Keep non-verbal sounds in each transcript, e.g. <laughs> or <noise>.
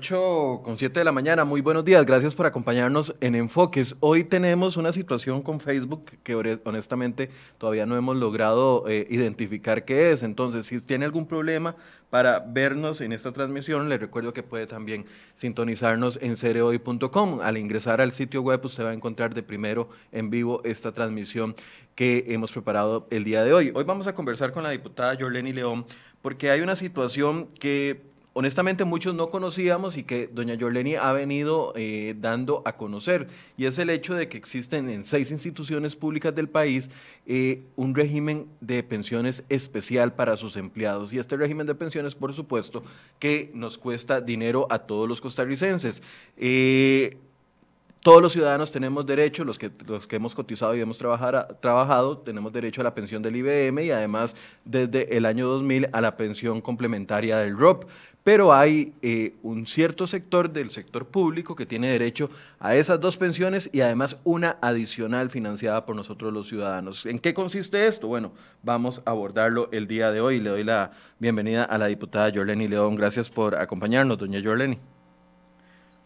8 con 7 de la mañana, muy buenos días, gracias por acompañarnos en Enfoques. Hoy tenemos una situación con Facebook que honestamente todavía no hemos logrado eh, identificar qué es, entonces si tiene algún problema para vernos en esta transmisión, le recuerdo que puede también sintonizarnos en cereoy.com. Al ingresar al sitio web usted va a encontrar de primero en vivo esta transmisión que hemos preparado el día de hoy. Hoy vamos a conversar con la diputada Jorleni León porque hay una situación que honestamente muchos no conocíamos y que doña Yorleni ha venido eh, dando a conocer, y es el hecho de que existen en seis instituciones públicas del país eh, un régimen de pensiones especial para sus empleados. Y este régimen de pensiones, por supuesto, que nos cuesta dinero a todos los costarricenses. Eh, todos los ciudadanos tenemos derecho, los que, los que hemos cotizado y hemos trabajado, tenemos derecho a la pensión del IBM y además desde el año 2000 a la pensión complementaria del ROP pero hay eh, un cierto sector del sector público que tiene derecho a esas dos pensiones y además una adicional financiada por nosotros los ciudadanos. ¿En qué consiste esto? Bueno, vamos a abordarlo el día de hoy. Le doy la bienvenida a la diputada Jorleni León. Gracias por acompañarnos, doña Jorleni.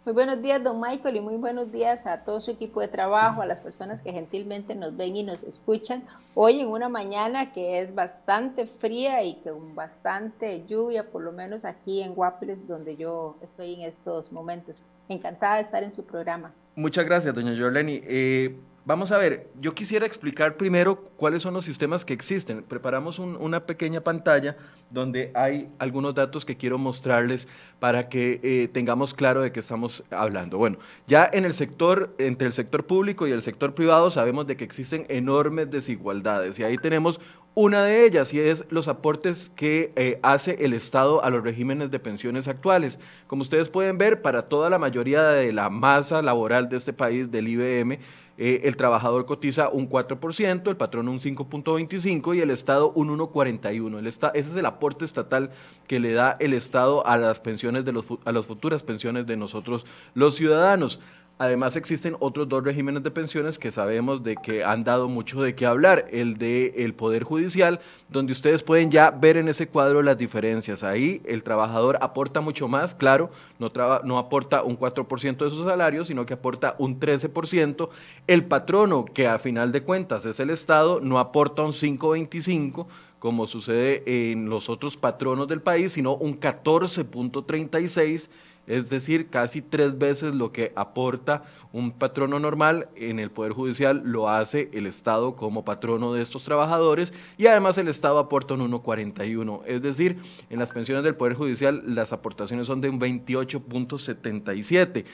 Muy buenos días, don Michael, y muy buenos días a todo su equipo de trabajo, a las personas que gentilmente nos ven y nos escuchan. Hoy en una mañana que es bastante fría y con bastante lluvia, por lo menos aquí en Guapiles, donde yo estoy en estos momentos. Encantada de estar en su programa. Muchas gracias, doña Jorleni. Eh, Vamos a ver, yo quisiera explicar primero cuáles son los sistemas que existen. Preparamos una pequeña pantalla donde hay algunos datos que quiero mostrarles para que eh, tengamos claro de qué estamos hablando. Bueno, ya en el sector, entre el sector público y el sector privado, sabemos de que existen enormes desigualdades y ahí tenemos una de ellas y es los aportes que eh, hace el Estado a los regímenes de pensiones actuales. Como ustedes pueden ver, para toda la mayoría de la masa laboral de este país, del IBM, eh, el trabajador cotiza un 4%, el patrón un 5.25% y el Estado un 1.41%. ese es el aporte estatal que le da el Estado a las pensiones de los, a las futuras pensiones de nosotros los ciudadanos. Además existen otros dos regímenes de pensiones que sabemos de que han dado mucho de qué hablar, el de el Poder Judicial, donde ustedes pueden ya ver en ese cuadro las diferencias. Ahí el trabajador aporta mucho más, claro, no, no aporta un 4% de su salario, sino que aporta un 13%. El patrono, que a final de cuentas es el Estado, no aporta un 5.25%, como sucede en los otros patronos del país, sino un 14.36% es decir, casi tres veces lo que aporta un patrono normal en el Poder Judicial lo hace el Estado como patrono de estos trabajadores y además el Estado aporta un 1,41, es decir, en las pensiones del Poder Judicial las aportaciones son de un 28.77.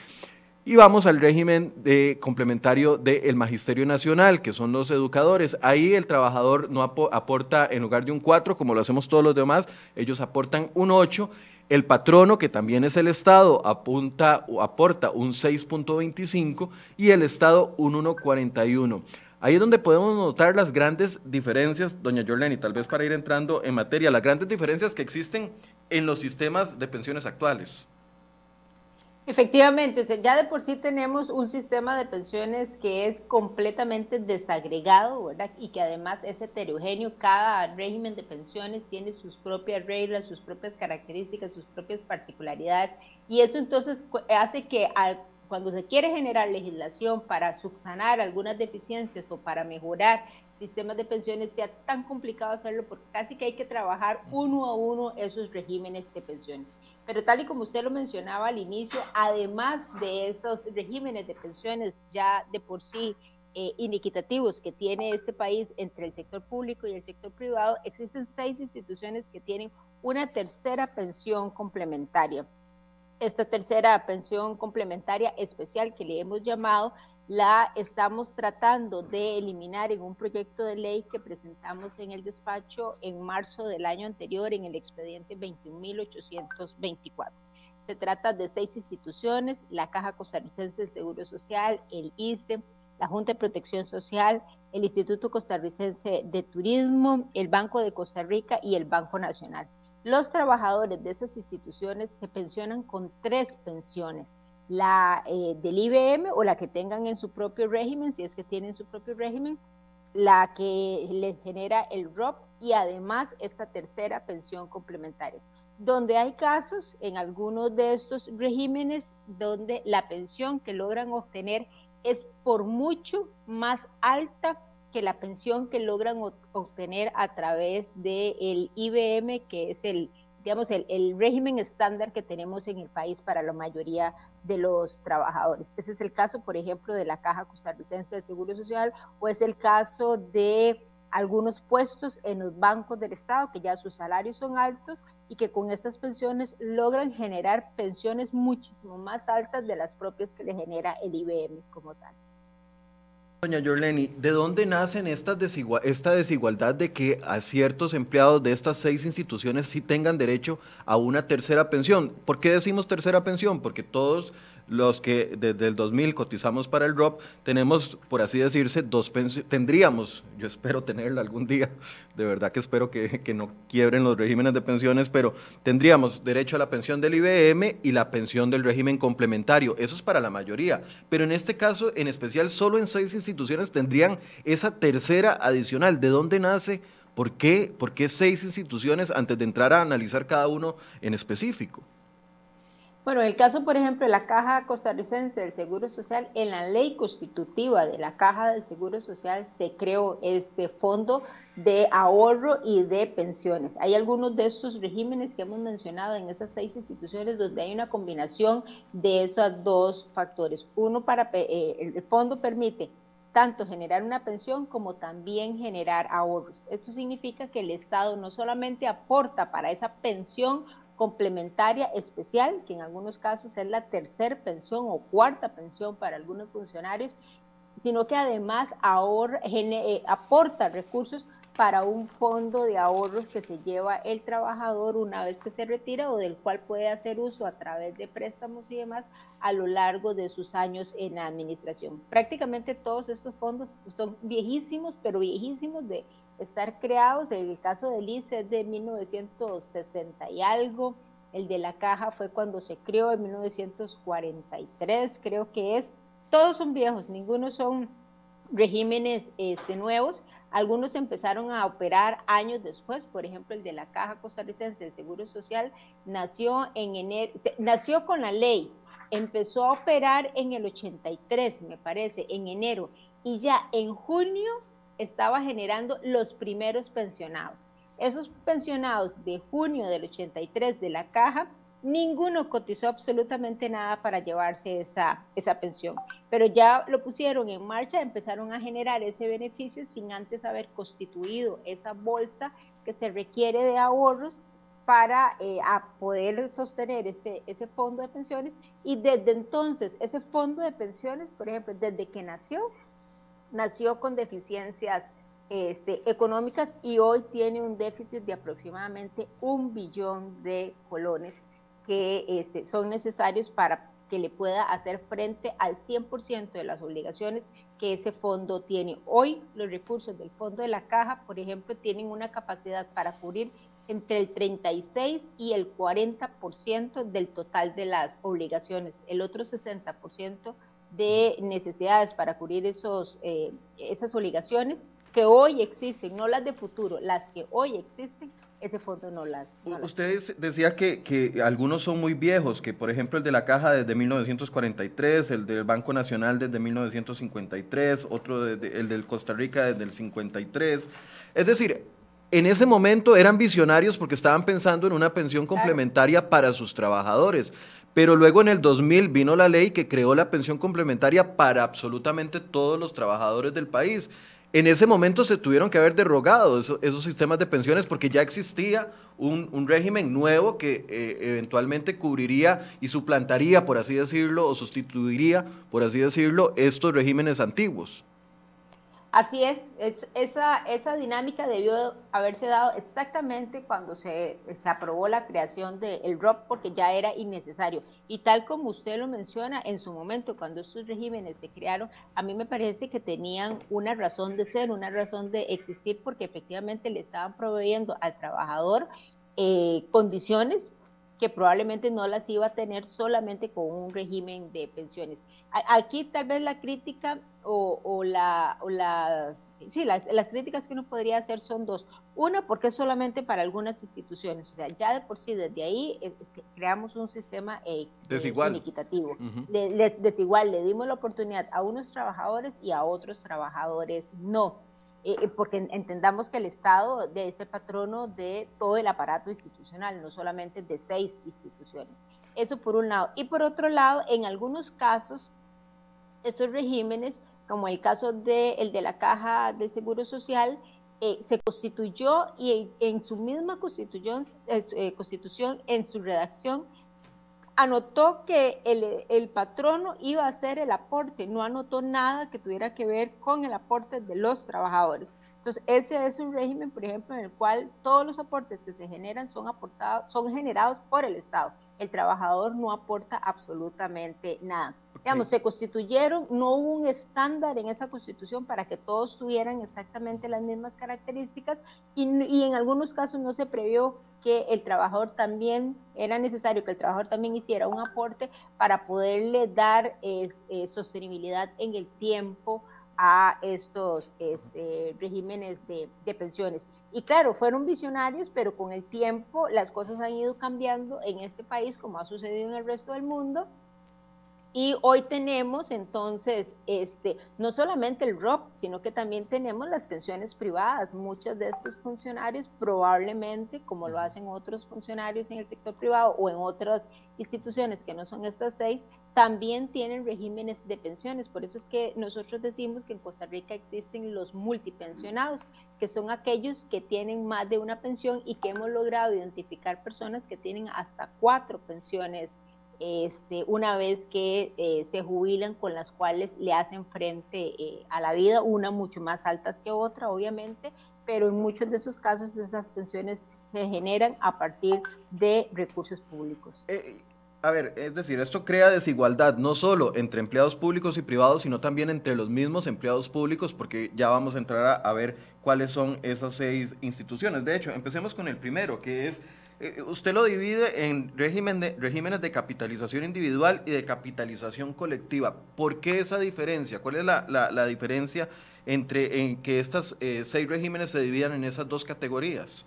Y vamos al régimen de complementario del Magisterio Nacional, que son los educadores. Ahí el trabajador no aporta en lugar de un 4, como lo hacemos todos los demás, ellos aportan un 8 el patrono, que también es el Estado, apunta, aporta un 6.25 y el Estado un 1.41. Ahí es donde podemos notar las grandes diferencias, doña Jorleni, tal vez para ir entrando en materia, las grandes diferencias que existen en los sistemas de pensiones actuales. Efectivamente, ya de por sí tenemos un sistema de pensiones que es completamente desagregado, ¿verdad? Y que además es heterogéneo. Cada régimen de pensiones tiene sus propias reglas, sus propias características, sus propias particularidades. Y eso entonces hace que cuando se quiere generar legislación para subsanar algunas deficiencias o para mejorar sistemas de pensiones sea tan complicado hacerlo porque casi que hay que trabajar uno a uno esos regímenes de pensiones. Pero tal y como usted lo mencionaba al inicio, además de estos regímenes de pensiones ya de por sí eh, inequitativos que tiene este país entre el sector público y el sector privado, existen seis instituciones que tienen una tercera pensión complementaria. Esta tercera pensión complementaria especial que le hemos llamado la estamos tratando de eliminar en un proyecto de ley que presentamos en el despacho en marzo del año anterior en el expediente 21.824. Se trata de seis instituciones, la Caja Costarricense de Seguro Social, el ICE, la Junta de Protección Social, el Instituto Costarricense de Turismo, el Banco de Costa Rica y el Banco Nacional. Los trabajadores de esas instituciones se pensionan con tres pensiones la eh, del IBM o la que tengan en su propio régimen, si es que tienen su propio régimen, la que les genera el ROP y además esta tercera pensión complementaria. donde hay casos en algunos de estos regímenes donde la pensión que logran obtener es por mucho más alta que la pensión que logran obtener a través del IBM, que es el, digamos, el, el, régimen estándar que tenemos en el país para la mayoría de los trabajadores. Ese es el caso, por ejemplo, de la Caja Costarricense del Seguro Social o es el caso de algunos puestos en los bancos del Estado, que ya sus salarios son altos y que con estas pensiones logran generar pensiones muchísimo más altas de las propias que le genera el IBM como tal. Doña Yorleni, ¿de dónde nacen esta desigualdad de que a ciertos empleados de estas seis instituciones sí tengan derecho a una tercera pensión? ¿Por qué decimos tercera pensión? Porque todos los que desde el 2000 cotizamos para el ROP, tenemos, por así decirse, dos pensiones, tendríamos, yo espero tenerla algún día, de verdad que espero que, que, no quiebren los regímenes de pensiones, pero tendríamos derecho a la pensión del IBM y la pensión del régimen complementario, eso es para la mayoría, pero en este caso, en especial, solo en seis instituciones tendrían esa tercera adicional, ¿de dónde nace? ¿Por qué? ¿Por qué seis instituciones antes de entrar a analizar cada uno en específico? Bueno, el caso, por ejemplo, de la Caja Costarricense del Seguro Social, en la ley constitutiva de la Caja del Seguro Social se creó este fondo de ahorro y de pensiones. Hay algunos de estos regímenes que hemos mencionado en esas seis instituciones donde hay una combinación de esos dos factores. Uno, para eh, el fondo permite tanto generar una pensión como también generar ahorros. Esto significa que el Estado no solamente aporta para esa pensión complementaria especial, que en algunos casos es la tercera pensión o cuarta pensión para algunos funcionarios, sino que además ahorra, eh, aporta recursos para un fondo de ahorros que se lleva el trabajador una vez que se retira o del cual puede hacer uso a través de préstamos y demás a lo largo de sus años en la administración. Prácticamente todos estos fondos son viejísimos, pero viejísimos de estar creados. El caso del ICE es de 1960 y algo. El de la caja fue cuando se creó en 1943, creo que es. Todos son viejos, ninguno son regímenes este, nuevos. Algunos empezaron a operar años después, por ejemplo, el de la Caja Costarricense del Seguro Social nació en nació con la ley, empezó a operar en el 83, me parece, en enero, y ya en junio estaba generando los primeros pensionados. Esos pensionados de junio del 83 de la caja, ninguno cotizó absolutamente nada para llevarse esa, esa pensión, pero ya lo pusieron en marcha, empezaron a generar ese beneficio sin antes haber constituido esa bolsa que se requiere de ahorros para eh, poder sostener ese, ese fondo de pensiones y desde entonces ese fondo de pensiones, por ejemplo, desde que nació, nació con deficiencias este, económicas y hoy tiene un déficit de aproximadamente un billón de colones que este, son necesarios para que le pueda hacer frente al 100% de las obligaciones que ese fondo tiene. Hoy los recursos del fondo de la caja, por ejemplo, tienen una capacidad para cubrir entre el 36 y el 40% del total de las obligaciones. El otro 60% de necesidades para cubrir esos, eh, esas obligaciones que hoy existen, no las de futuro, las que hoy existen, ese fondo no las... Usted decía que, que, algunos son muy viejos, que por ejemplo el de la Caja desde 1943, el del Banco Nacional desde 1953, otro desde, el del Costa Rica desde el 53. Es decir, en ese momento eran visionarios porque estaban pensando en una pensión complementaria para sus trabajadores. Pero luego en el 2000 vino la ley que creó la pensión complementaria para absolutamente todos los trabajadores del país. En ese momento se tuvieron que haber derogado esos, sistemas de pensiones porque ya existía un, régimen nuevo que eh, eventualmente cubriría y suplantaría, por así decirlo, o sustituiría, por así decirlo, estos regímenes antiguos. Así es, esa, esa dinámica debió haberse dado exactamente cuando se, se aprobó la creación del ROP porque ya era innecesario. Y tal como usted lo menciona, en su momento cuando estos regímenes se crearon, a mí me parece que tenían una razón de ser, una razón de existir porque efectivamente le estaban proveyendo al trabajador eh, condiciones que probablemente no las iba a tener solamente con un régimen de pensiones. Aquí tal vez la crítica o, la, las, sí, las, críticas que uno podría hacer son dos. Una, porque es solamente para algunas instituciones, o sea, ya de por sí desde ahí eh, creamos un sistema eh, desigual. inequitativo, desigual, le dimos la oportunidad a unos trabajadores y a otros trabajadores no. Eh, eh, porque entendamos que el Estado debe ser patrono de todo el aparato institucional, no solamente de seis instituciones. Eso por un lado. Y por otro lado, en algunos casos, estos regímenes, como el caso de, de la Caja del Seguro Social, eh, se constituyó y en, su misma constitución, constitución, en su redacción, anotó que el, el, patrono iba a hacer el aporte, no anotó nada que tuviera que ver con el aporte de los trabajadores. Entonces, ese es un régimen, por ejemplo, en el cual todos los aportes que se generan son, aportados, son generados por el Estado. El trabajador no aporta absolutamente nada. Digamos, se constituyeron, no hubo un estándar en esa constitución para que todos tuvieran exactamente las mismas características y, y en algunos casos no se previó que el trabajador también, era necesario que el trabajador también hiciera un aporte para poderle dar eh, sostenibilidad en el tiempo a estos este, regímenes de, de, pensiones. Y claro, fueron visionarios, pero con el tiempo las cosas han ido cambiando en este país, como ha sucedido en el resto del mundo, y hoy tenemos entonces, este, no solamente el ROP, sino que también tenemos las pensiones privadas. Muchos de estos funcionarios probablemente, como lo hacen otros funcionarios en el sector privado o en otras instituciones que no son estas seis, también tienen regímenes de pensiones. Por eso es que nosotros decimos que en Costa Rica existen los multipensionados, que son aquellos que tienen más de una pensión y que hemos logrado identificar personas que tienen hasta cuatro pensiones este, una vez que eh, se jubilan, con las cuales le hacen frente eh, a la vida, una mucho más altas que otra, obviamente, pero en muchos de esos casos esas pensiones se generan a partir de recursos públicos. Eh, a ver, es decir, esto crea desigualdad no solo entre empleados públicos y privados, sino también entre los mismos empleados públicos, porque ya vamos a entrar a ver cuáles son esas seis instituciones. De hecho, empecemos con el primero, que es eh, usted lo divide en regímenes de capitalización individual y de capitalización colectiva. ¿Por qué esa diferencia? ¿Cuál es la, diferencia entre en que estos eh, seis regímenes se dividan en esas dos categorías?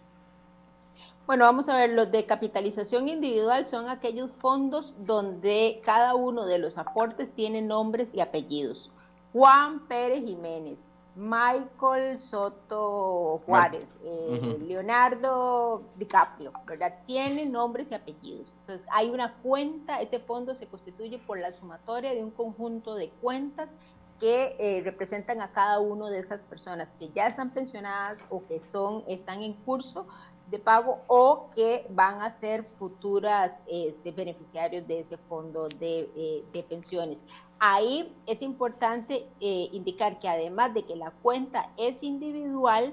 Bueno, vamos a ver, los de capitalización individual son aquellos fondos donde cada uno de los aportes tiene nombres y apellidos. Juan Pérez Jiménez, Michael Soto Juárez, eh, Leonardo DiCaprio, ¿verdad? Tienen nombres y apellidos. Entonces, hay una cuenta, ese fondo se constituye por la sumatoria de un conjunto de cuentas que eh, representan a cada una de esas personas que ya están pensionadas o que son, están en curso de pago o que van a ser futuras este, beneficiarios de ese fondo de, eh, de pensiones. Ahí es importante eh, indicar que además de que la cuenta es individual,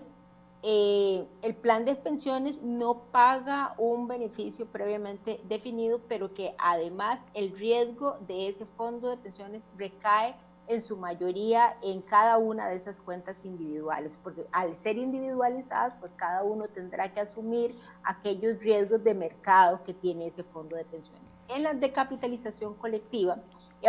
eh, el plan de pensiones no paga un beneficio previamente definido, pero que además el riesgo de ese fondo de pensiones recae en su mayoría en cada una de esas cuentas individuales, porque al ser individualizadas, pues cada uno tendrá que asumir aquellos riesgos de mercado que tiene ese fondo de pensiones. En la de capitalización colectiva,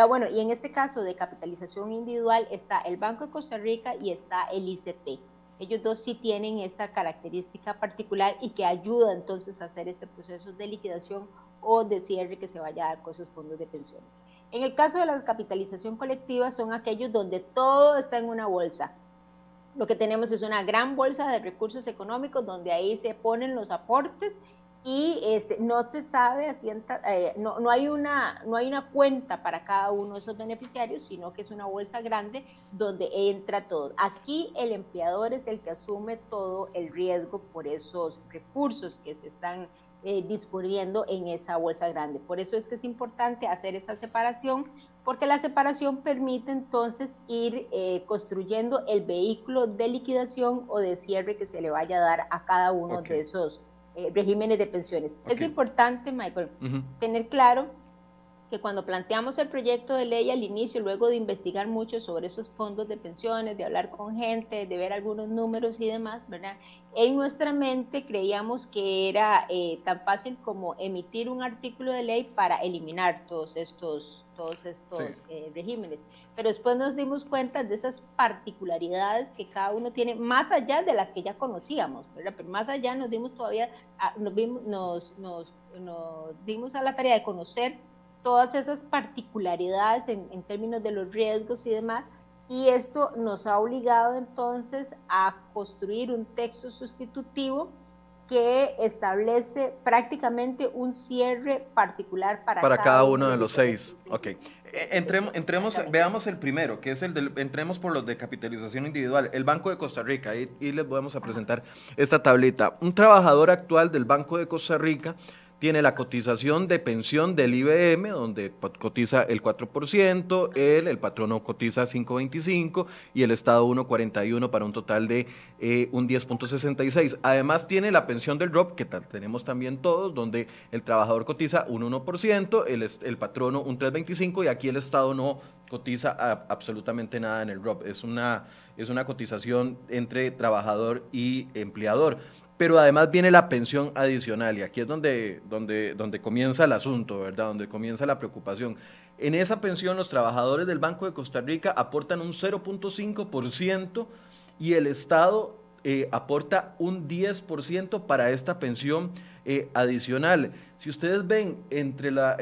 bueno, y en este caso de capitalización individual está el Banco de Costa Rica y está el ICT. Ellos dos sí tienen esta característica particular y que ayuda entonces a hacer este proceso de liquidación o de cierre que se vaya a dar con esos fondos de pensiones. En el caso de la capitalización colectiva son aquellos donde todo está en una bolsa. Lo que tenemos es una gran bolsa de recursos económicos donde ahí se ponen los aportes y este, no se sabe, eh, no, no, hay una, no hay una cuenta para cada uno de esos beneficiarios, sino que es una bolsa grande donde entra todo. Aquí el empleador es el que asume todo el riesgo por esos recursos que se están eh, disponiendo en esa bolsa grande. Por eso es que es importante hacer esa separación, porque la separación permite entonces ir eh, construyendo el vehículo de liquidación o de cierre que se le vaya a dar a cada uno de esos eh, regímenes de pensiones. Es importante, Michael, tener claro que cuando planteamos el proyecto de ley al inicio, luego de investigar mucho sobre esos fondos de pensiones, de hablar con gente, de ver algunos números y demás, ¿verdad? En nuestra mente creíamos que era eh, tan fácil como emitir un artículo de ley para eliminar todos estos, todos estos eh, regímenes. Pero después nos dimos cuenta de esas particularidades que cada uno tiene, más allá de las que ya conocíamos, ¿verdad? Pero más allá nos dimos todavía, nos, vimos, nos, nos, nos dimos a la tarea de conocer todas esas particularidades en, términos de los riesgos y demás, y esto nos ha obligado entonces a construir un texto sustitutivo que establece prácticamente un cierre particular para, para cada, uno de los seis. Ok. E, entremos, entremos, veamos el primero, que es el del, entremos por los de capitalización individual, el Banco de Costa Rica, y, y les vamos a presentar esta tablita. Un trabajador actual del Banco de Costa Rica tiene la cotización de pensión del IBM, donde cotiza el 4%, él, el patrono cotiza 5.25 y el Estado 1.41 para un total de eh, un 10.66. Además tiene la pensión del ROP, que tenemos también todos, donde el trabajador cotiza un 1%, el, el patrono un 3.25 y aquí el Estado no cotiza absolutamente nada en el ROP. Es una, es una cotización entre trabajador y empleador pero además viene la pensión adicional y aquí es donde, donde, donde comienza el asunto, ¿verdad? Donde comienza la preocupación. En esa pensión los trabajadores del Banco de Costa Rica aportan un 0.5% y el Estado eh, aporta un 10% para esta pensión eh, adicional. Si ustedes ven entre la,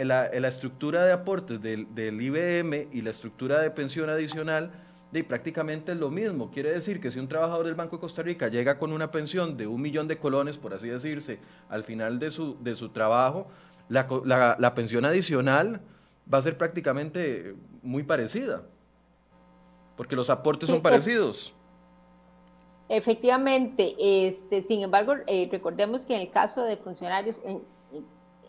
estructura de aportes del, del IBM y la estructura de pensión adicional, de prácticamente es lo mismo. Quiere decir que si un trabajador del Banco de Costa Rica llega con una pensión de un millón de colones, por así decirse, al final de su, de su trabajo, la, la, pensión adicional va a ser prácticamente muy parecida, porque los aportes son parecidos. Efectivamente, este, sin embargo, eh, recordemos que en el caso de funcionarios,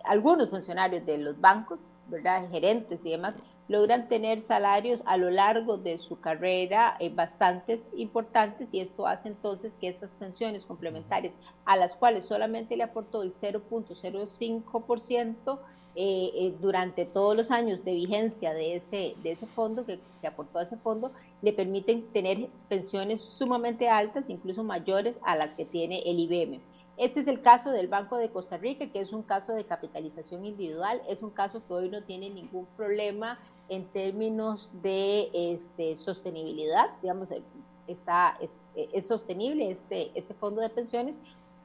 algunos funcionarios de los bancos, ¿verdad? gerentes y demás, logran tener salarios a lo largo de su carrera eh, bastante importantes y esto hace entonces que estas pensiones complementarias a las cuales solamente le aportó el 0.05% eh, eh, durante todos los años de vigencia de ese, de ese fondo, que, que aportó ese fondo, le permiten tener pensiones sumamente altas, incluso mayores a las que tiene el IBM. Este es el caso del Banco de Costa Rica, que es un caso de capitalización individual, es un caso que hoy no tiene ningún problema en términos de este, sostenibilidad, digamos, eh, está, eh, es, sostenible este, este fondo de pensiones,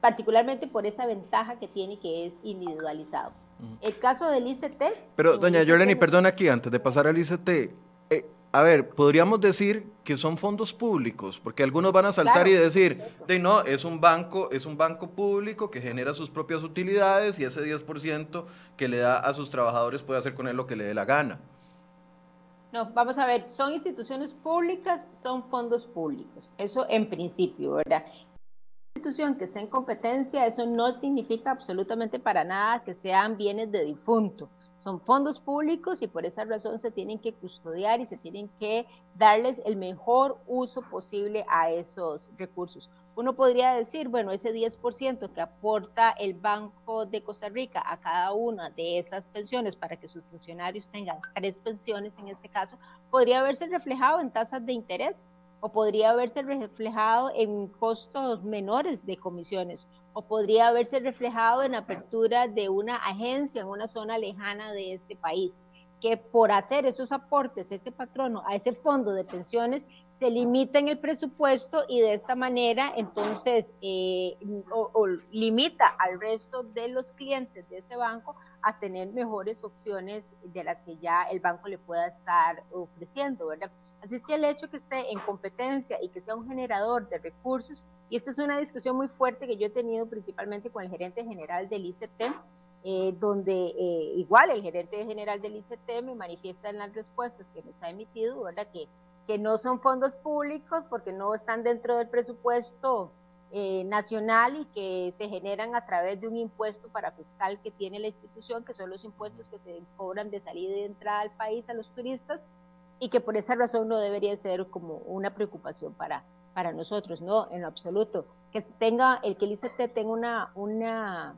particularmente por esa ventaja que tiene que es individualizado. El caso del ICT... Pero, doña Yoleni, perdón aquí, antes de pasar al ICT, eh, a ver, podríamos decir que son fondos públicos, porque algunos van a saltar y decir, de no, es un banco, es un banco público que genera sus propias utilidades y ese 10% que le da a sus trabajadores puede hacer con él lo que le dé la gana. No, vamos a ver, son instituciones públicas, son fondos públicos. Eso en principio, ¿verdad? institución que esté en competencia, eso no significa absolutamente para nada que sean bienes de difunto. Son fondos públicos y por esa razón se tienen que custodiar y se tienen que darles el mejor uso posible a esos recursos. Uno podría decir, bueno, ese 10% que aporta el Banco de Costa Rica a cada una de esas pensiones para que sus funcionarios tengan tres pensiones en este caso, podría haberse reflejado en tasas de interés o podría haberse reflejado en costos menores de comisiones o podría haberse reflejado en apertura de una agencia en una zona lejana de este país que por hacer esos aportes, ese patrono a ese fondo de pensiones, se limita en el presupuesto y de esta manera entonces eh, o, limita al resto de los clientes de ese banco a tener mejores opciones de las que ya el banco le pueda estar ofreciendo, ¿verdad? Así que el hecho que esté en competencia y que sea un generador de recursos, y esta es una discusión muy fuerte que yo he tenido principalmente con el gerente general del ICT, eh, donde eh, igual el gerente general del ICT me manifiesta en las respuestas que nos ha emitido, ¿verdad? Que que no son fondos públicos porque no están dentro del presupuesto eh, nacional y que se generan a través de un impuesto para fiscal que tiene la institución, que son los impuestos que se cobran de salida y de entrada al país a los turistas y que por esa razón no debería ser como una preocupación para, para nosotros, no, en lo absoluto. Que tenga, el que el ICT tenga una, una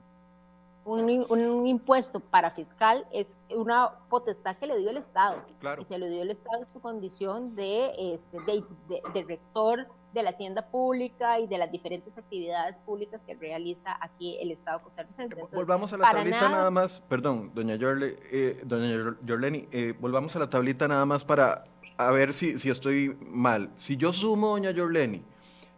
un, impuesto para fiscal es una potestad que le dio el Estado. Claro. Y se le dio el Estado en su condición de, este, de, rector de la hacienda pública y de las diferentes actividades públicas que realiza aquí el Estado costarricense. volvamos a la tablita nada, más, perdón, doña, Yorle, eh, doña Yorleni, eh, volvamos a la tablita nada más para a ver si, si estoy mal. Si yo sumo, doña Yorleni,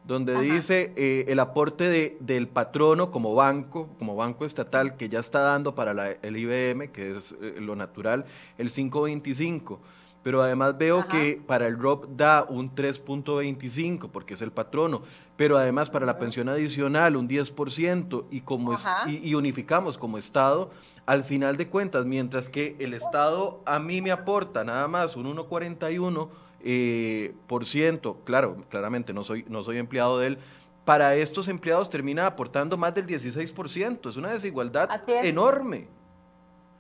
donde dice eh, el aporte de, del patrono como banco, como banco estatal que ya está dando para la, el IBM, que es eh, lo natural, el 5.25. Pero además veo que para el ROP da un 3.25 porque es el patrono, pero además para la pensión adicional un 10% y, como y, unificamos como Estado, al final de cuentas, mientras que el Estado a mí me aporta nada más un 1.41, eh, por ciento, claro, claramente no soy, no soy empleado de él, para estos empleados termina aportando más del 16%. Es una desigualdad enorme.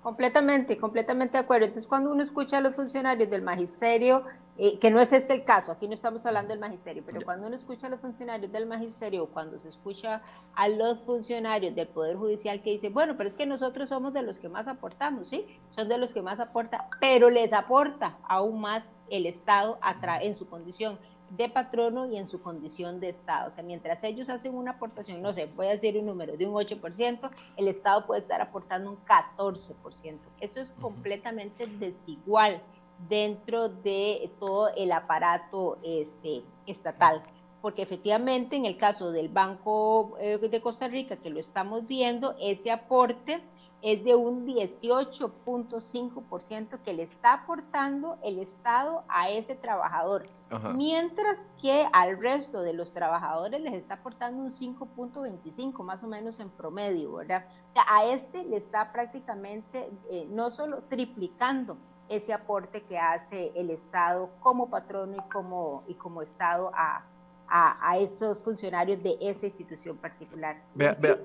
Completamente, completamente de acuerdo. Entonces, cuando uno escucha a los funcionarios del magisterio, eh, que no es este el caso, aquí no estamos hablando del magisterio, pero cuando uno escucha a los funcionarios del magisterio, cuando se escucha a los funcionarios del Poder Judicial que dicen, bueno, pero es que nosotros somos de los que más aportamos, ¿sí? Son de los que más aporta, pero les aporta aún más el Estado en su condición de patrono y en su condición de Estado, que mientras ellos hacen una aportación, no sé, voy a decir un número de un 8%, el Estado puede estar aportando un 14%. Eso es completamente desigual dentro de todo el aparato este, estatal. Porque efectivamente en el caso del Banco eh, de Costa Rica, que lo estamos viendo, ese aporte es de un 18.5% que le está aportando el Estado a ese trabajador, mientras que al resto de los trabajadores les está aportando un 5.25 más o menos en promedio, ¿verdad? a este le está prácticamente eh, no solo triplicando ese aporte que hace el Estado como patrono y como, y como Estado a, a, esos funcionarios de esa institución particular.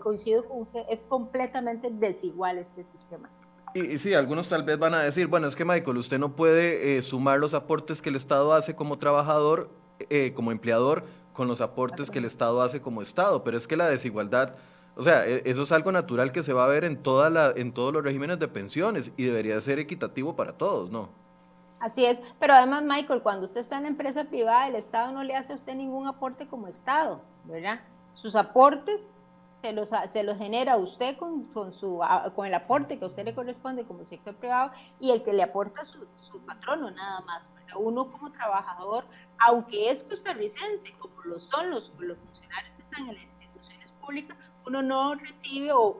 coincido con que es completamente desigual este sistema. Y, sí, algunos tal vez van a decir, bueno, es que Michael, usted no puede eh, sumar los aportes que el Estado hace como trabajador, eh, como empleador, con los aportes que el Estado hace como Estado, pero es que la desigualdad, o sea, e, eso es algo natural que se va a ver en, toda la, en todos los regímenes de pensiones y debería ser equitativo para todos, ¿no? Así es, pero además, Michael, cuando usted está en la empresa privada, el Estado no le hace a usted ningún aporte como Estado, ¿verdad? Sus aportes se los, se los genera usted con, con, su, con el aporte que a usted le corresponde como sector privado y el que le aporta su, su patrono nada más. Pero uno como trabajador, aunque es costarricense, como lo son los, los funcionarios que están en las instituciones públicas, uno no recibe o,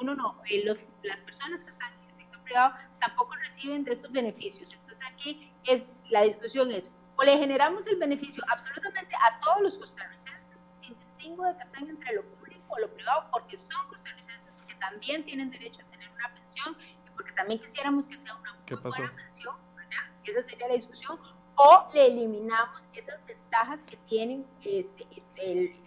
uno no, eh, las personas que están en el sector privado tampoco reciben de estos beneficios. Entonces aquí es, la discusión es, o le generamos el beneficio absolutamente a todos los costarricenses, sin distingo de que estén entre lo público o lo privado, porque son costarricenses que también tienen derecho a tener una pensión y porque también quisiéramos que sea una muy buena pensión, ¿verdad? Esa sería la discusión. O le eliminamos esas ventajas que tienen este,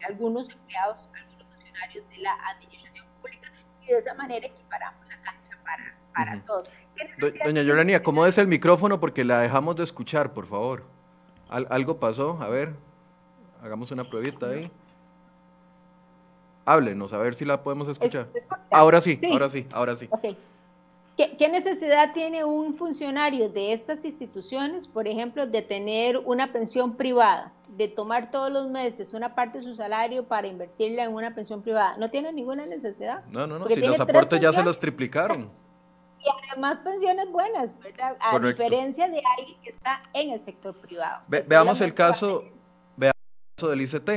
algunos empleados, algunos funcionarios de la administración pública y de esa manera equiparamos la cancha para, para todos. Doña Yolania, es el micrófono porque la dejamos de escuchar, por favor. ¿Algo pasó? A ver, hagamos una pruebita ahí. Háblenos, a ver si la podemos escuchar. ahora sí, ahora sí, ahora sí. ¿Qué, necesidad tiene un funcionario de estas instituciones, por ejemplo, de tener una pensión privada, de tomar todos los meses una parte de su salario para invertirla en una pensión privada? No tiene ninguna necesidad. No, no, no, si los aportes ya se los triplicaron y además pensiones buenas, ¿verdad? A diferencia de alguien que está en el sector privado. veamos el caso, veamos el caso del ICT.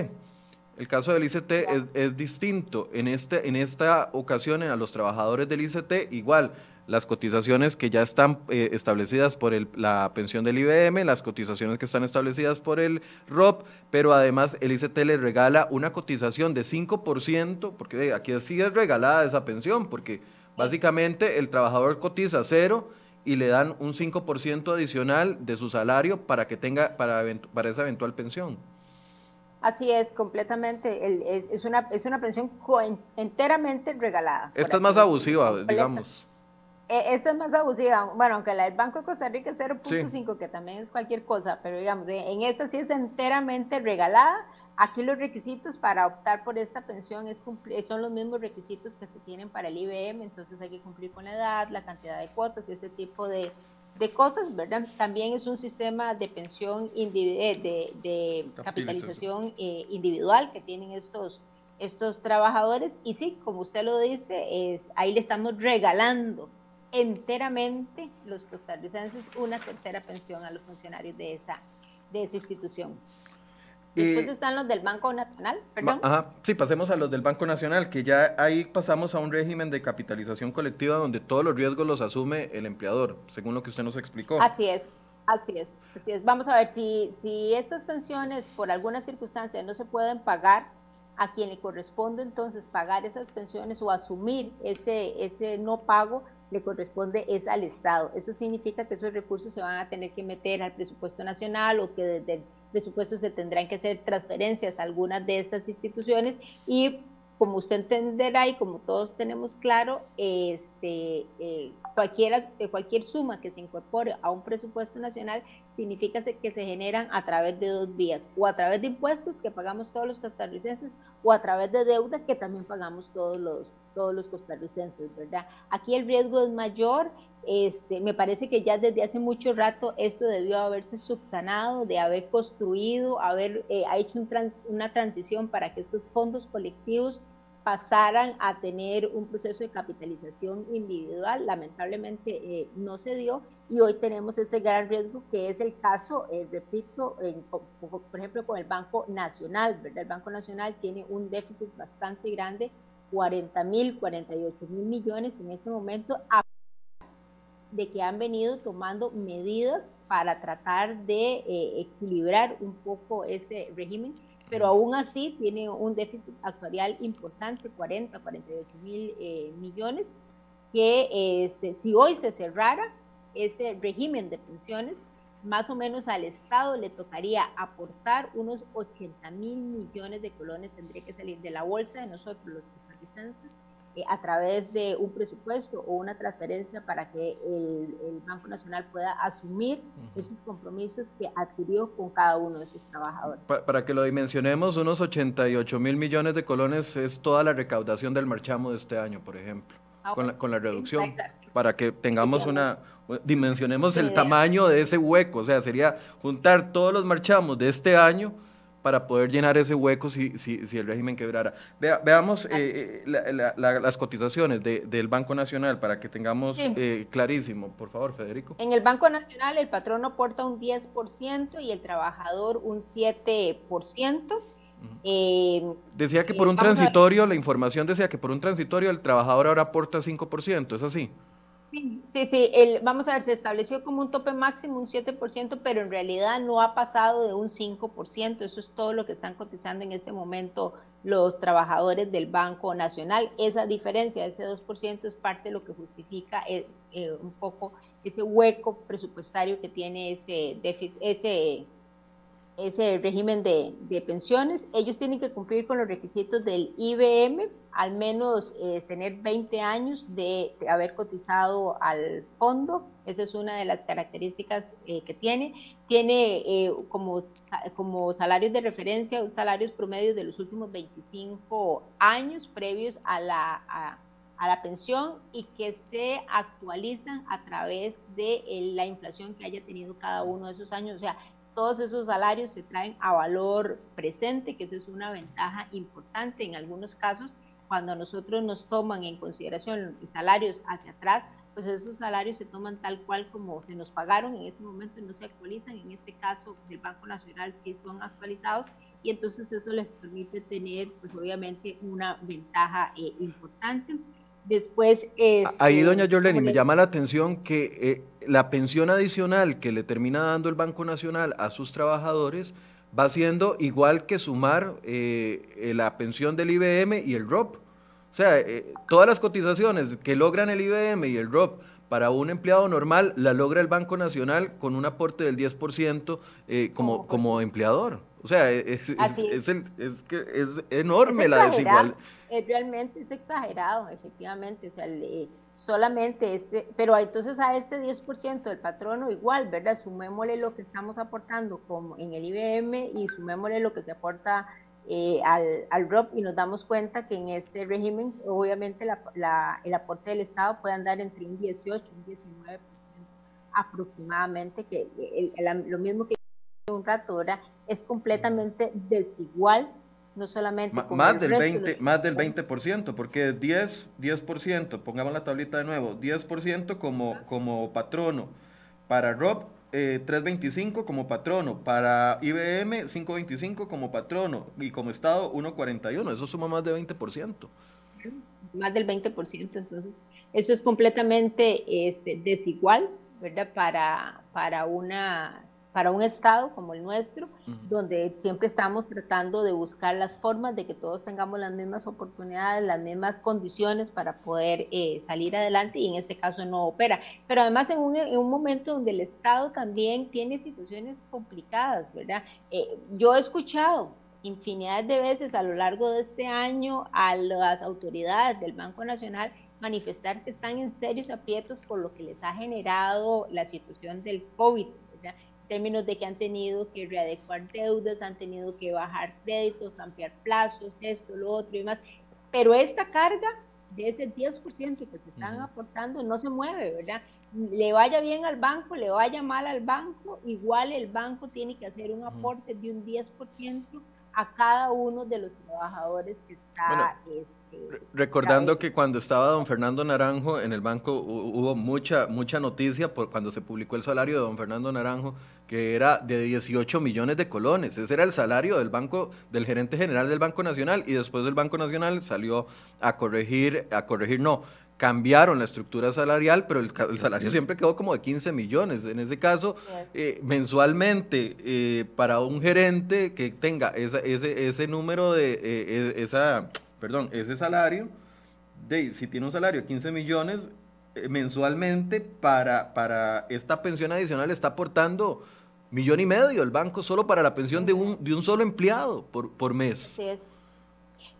El caso del ICT es, distinto. En, este, en esta ocasión, a los trabajadores del ICT, igual, las cotizaciones que ya están eh, establecidas por el, la pensión del IBM, las cotizaciones que están establecidas por el ROP, pero además el ICT le regala una cotización de 5%, porque aquí sí es regalada esa pensión, porque Básicamente, el trabajador cotiza cero y le dan un 5% adicional de su salario para que tenga para, para esa eventual pensión. Así es, completamente. es, una, es una pensión enteramente regalada. Esta es más abusiva, digamos. e, esta es más abusiva. Bueno, aunque la del Banco de Costa Rica es 0.5, que también es cualquier cosa, pero digamos, en esta sí es enteramente regalada. Aquí los requisitos para optar por esta pensión es cumplir, son los mismos requisitos que se tienen para el IBM, entonces hay que cumplir con la edad, la cantidad de cuotas y ese tipo de, de cosas, ¿verdad? También es un sistema de pensión eh, de, de, capitalización eh, individual que tienen estos, estos trabajadores y sí, como usted lo dice, es, ahí le estamos regalando enteramente los costarricenses una tercera pensión a los funcionarios de esa, de esa institución. Después están los del Banco Nacional, perdón. Ajá, sí, pasemos a los del Banco Nacional, que ya ahí pasamos a un régimen de capitalización colectiva donde todos los riesgos los asume el empleador, según lo que usted nos explicó. Así es, así es, así es. Vamos a ver, si, si estas pensiones por alguna circunstancia no se pueden pagar, a quien le corresponde entonces pagar esas pensiones o asumir ese, ese no pago le corresponde es al Estado. Eso significa que esos recursos se van a tener que meter al presupuesto nacional o que desde el presupuesto se tendrán que hacer transferencias a algunas de estas instituciones y como usted entenderá y como todos tenemos claro, este, eh, cualquiera, eh, cualquier suma que se incorpore a un presupuesto nacional significa que se generan a través de dos vías, o a través de impuestos que pagamos todos los costarricenses, o a través de deuda que también pagamos todos los, todos los costarricenses, ¿verdad? Aquí el riesgo es mayor, este, me parece que ya desde hace mucho rato esto debió haberse subsanado, de haber construido, haber eh, hecho una transición para que estos fondos colectivos pasaran a tener un proceso de capitalización individual. Lamentablemente eh, no se dio y hoy tenemos ese gran riesgo que es el caso, eh, repito, por ejemplo con el Banco Nacional, ¿verdad? El Banco Nacional tiene un déficit bastante grande, 40 mil, 48 mil millones en este momento, de que han venido tomando medidas para tratar de eh, equilibrar un poco ese régimen pero aún así tiene un déficit actuarial importante, 40, 48 mil eh, millones, que este, si hoy se cerrara ese régimen de pensiones, más o menos al Estado le tocaría aportar unos 80 mil millones de colones, tendría que salir de la bolsa de nosotros, los costarricenses, eh, a través de un presupuesto o una transferencia para que el, Banco Nacional pueda asumir esos compromisos que adquirió con cada uno de sus trabajadores. para que lo dimensionemos, unos 88 mil millones de colones es toda la recaudación del marchamo de este año, por ejemplo, ah, con, la, con, la, reducción. Para que tengamos una, dimensionemos el tamaño de ese hueco, o sea, sería juntar todos los marchamos de este año para poder llenar ese hueco si, si, si el régimen quebrara. veamos eh, eh, las cotizaciones del Banco Nacional para que tengamos eh, clarísimo. Por favor, Federico. En el Banco Nacional el patrón aporta un 10% y el trabajador un 7%. decía que por un transitorio, la información decía que por un transitorio el trabajador ahora aporta 5%, ¿es así? Sí, sí, el, vamos a ver, se estableció como un tope máximo, un 7%, pero en realidad no ha pasado de un 5%, eso es todo lo que están cotizando en este momento los trabajadores del Banco Nacional. Esa diferencia, ese 2%, es parte de lo que justifica eh, eh, un poco ese hueco presupuestario que tiene ese déficit, ese ese régimen de, pensiones. Ellos tienen que cumplir con los requisitos del IBM, al menos eh, tener 20 años de, haber cotizado al fondo. Esa es una de las características eh, que tiene. Tiene eh, como, como salarios de referencia salarios promedios de los últimos 25 años previos a la, a, a la pensión y que se actualizan a través de la inflación que haya tenido cada uno de esos años. O sea, todos esos salarios se traen a valor presente, que esa es una ventaja importante en algunos casos. Cuando nosotros nos toman en consideración salarios hacia atrás, pues esos salarios se toman tal cual como se nos pagaron, en este momento no se actualizan, en este caso del Banco Nacional sí son actualizados y entonces eso les permite tener pues obviamente una ventaja eh, importante. Después es... Ahí, doña Jorleni, me llama la atención que eh, la pensión adicional que le termina dando el Banco Nacional a sus trabajadores va siendo igual que sumar eh, eh, la pensión del IBM y el ROP. O sea, todas las cotizaciones que logran el IBM y el ROP para un empleado normal la logra el Banco Nacional con un aporte del 10% como, como empleador. O sea, es, es, es, que es enorme la desigualdad. realmente es exagerado, efectivamente. O sea, solamente este, pero entonces a este 10% del patrono igual, ¿verdad? Sumémosle lo que estamos aportando como en el IBM y sumémosle lo que se aporta eh, al, al ROP y nos damos cuenta que en este régimen obviamente la, el aporte del Estado puede andar entre un 18 y un 19% aproximadamente, que lo mismo que un rato, ¿verdad? Es completamente desigual no solamente más del 20 más del 20%, porque 10 10%, pongamos la tablita de nuevo, 10% como como patrono. Para Rob eh, 3.25 como patrono, para IBM 5.25 como patrono y como Estado 1.41, eso suma más de 20%. Más del 20%, entonces eso es completamente este, desigual, ¿verdad? Para, para una para un Estado como el nuestro, donde siempre estamos tratando de buscar las formas de que todos tengamos las mismas oportunidades, las mismas condiciones para poder eh, salir adelante y en este caso no opera. Pero además en un, en un momento donde el Estado también tiene situaciones complicadas, ¿verdad? Eh, yo he escuchado infinidad de veces a lo largo de este año a las autoridades del Banco Nacional manifestar que están en serios aprietos por lo que les ha generado la situación del COVID términos de que han tenido que readecuar deudas, han tenido que bajar créditos, ampliar plazos, esto, lo otro y demás. Pero esta carga de ese 10% que se están aportando no se mueve, ¿verdad? Le vaya bien al banco, le vaya mal al banco, igual el banco tiene que hacer un aporte de un 10% a cada uno de los trabajadores que está... Recordando que cuando estaba don Fernando Naranjo en el banco hubo mucha mucha noticia por cuando se publicó el salario de don Fernando Naranjo que era de 18 millones de colones. Ese era el salario del banco del gerente general del Banco Nacional y después del Banco Nacional salió a corregir a corregir no, cambiaron la estructura salarial, pero el, salario siempre quedó como de 15 millones. En ese caso, eh, mensualmente, eh, para un gerente que tenga ese, ese número de, eh, esa perdón, ese salario, de, si tiene un salario de 15 millones eh, mensualmente, para, para esta pensión adicional está aportando millón y medio el banco solo para la pensión de un, de un solo empleado por, por mes. Es.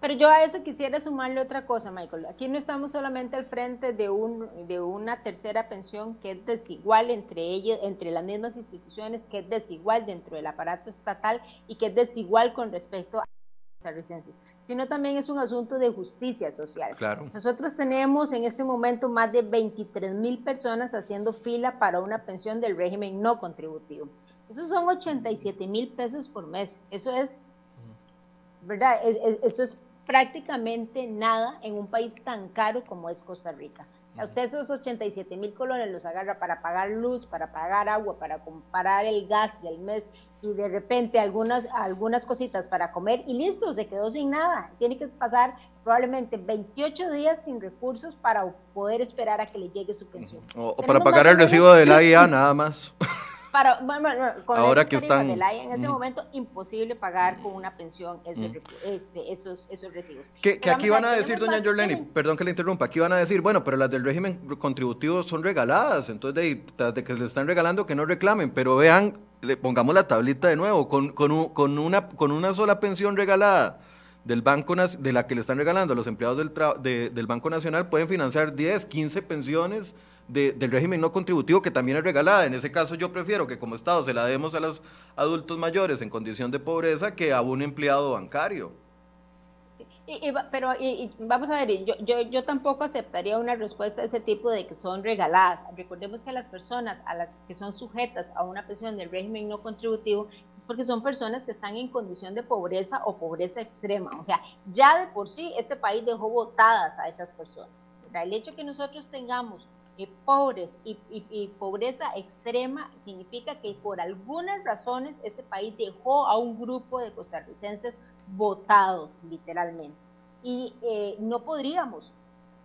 Pero yo a eso quisiera sumarle otra cosa, Michael. Aquí no estamos solamente al frente de, un, de una tercera pensión que es desigual entre ellos, entre las mismas instituciones, que es desigual dentro del aparato estatal y que es desigual con respecto a sino también es un asunto de justicia social. Claro. Nosotros tenemos en este momento más de 23 mil personas haciendo fila para una pensión del régimen no contributivo. Esos son 87 mil pesos por mes. Eso es, ¿verdad? eso es prácticamente nada en un país tan caro como es Costa Rica. A usted esos 87 mil colones los agarra para pagar luz, para pagar agua, para comparar el gas del mes y de repente algunas, algunas cositas para comer y listo, se quedó sin nada. Tiene que pasar probablemente 28 días sin recursos para poder esperar a que le llegue su pensión. O, para pagar el recibo de la AIA nada más. <laughs> Para, bueno, con Ahora que están de la en este momento imposible pagar con una pensión esos, este, esos, esos recibos. Que, que aquí van a decir, doña Jorleni, perdón que le interrumpa, aquí van a decir, bueno, pero las del régimen contributivo son regaladas, entonces de, de que le están regalando que no reclamen, pero vean, le pongamos la tablita de nuevo, con, con, con, una, con una sola pensión regalada del banco de la que le están regalando a los empleados del, del Banco Nacional pueden financiar 10, 15 pensiones del régimen no contributivo que también es regalada. En ese caso yo prefiero que como Estado se la demos a los adultos mayores en condición de pobreza que a un empleado bancario. pero vamos a ver, yo, tampoco aceptaría una respuesta de ese tipo de que son regaladas. Recordemos que las personas a las que son sujetas a una pensión del régimen no contributivo es porque son personas que están en condición de pobreza o pobreza extrema. O sea, ya de por sí este país dejó votadas a esas personas. El hecho que nosotros tengamos pobres y, pobreza extrema significa que por algunas razones este país dejó a un grupo de costarricenses votados literalmente. Y eh, no podríamos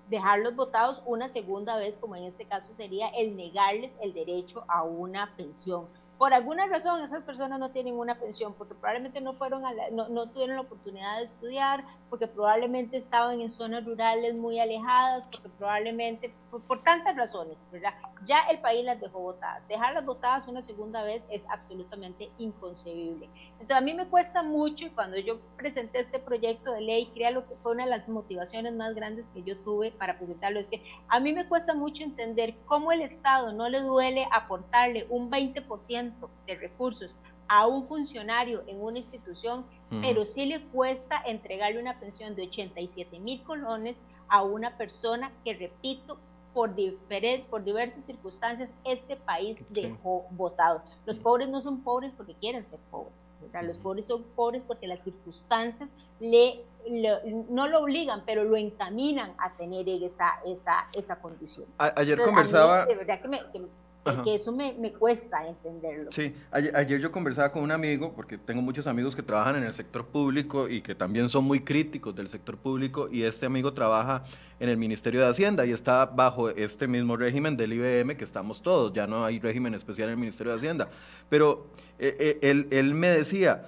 dejarlos votados una segunda vez como en este caso sería el negarles el derecho a una pensión por alguna razón esas personas no tienen una pensión, porque probablemente no fueron no, no, tuvieron la oportunidad de estudiar, porque probablemente estaban en zonas rurales muy alejadas, porque probablemente, por, tantas razones, ¿verdad? Ya el país las dejó votadas. Dejarlas votadas una segunda vez es absolutamente inconcebible. Entonces a mí me cuesta mucho y cuando yo presenté este proyecto de ley, lo que fue una de las motivaciones más grandes que yo tuve para presentarlo, es que a mí me cuesta mucho entender cómo el Estado no le duele aportarle un 20% de recursos a un funcionario en una institución, pero sí le cuesta entregarle una pensión de 87 mil colones a una persona que, repito, por, por diversas circunstancias este país dejó votado. Los pobres no son pobres porque quieren ser pobres. Los pobres son pobres porque las circunstancias le, no lo obligan, pero lo encaminan a tener esa, esa, esa condición. ayer conversaba... de verdad que me, que eso me, me, cuesta entenderlo. Sí, ayer, yo conversaba con un amigo, porque tengo muchos amigos que trabajan en el sector público y que también son muy críticos del sector público, y este amigo trabaja en el Ministerio de Hacienda y está bajo este mismo régimen del IBM que estamos todos, ya no hay régimen especial en el Ministerio de Hacienda. Pero eh, eh, él, él me decía,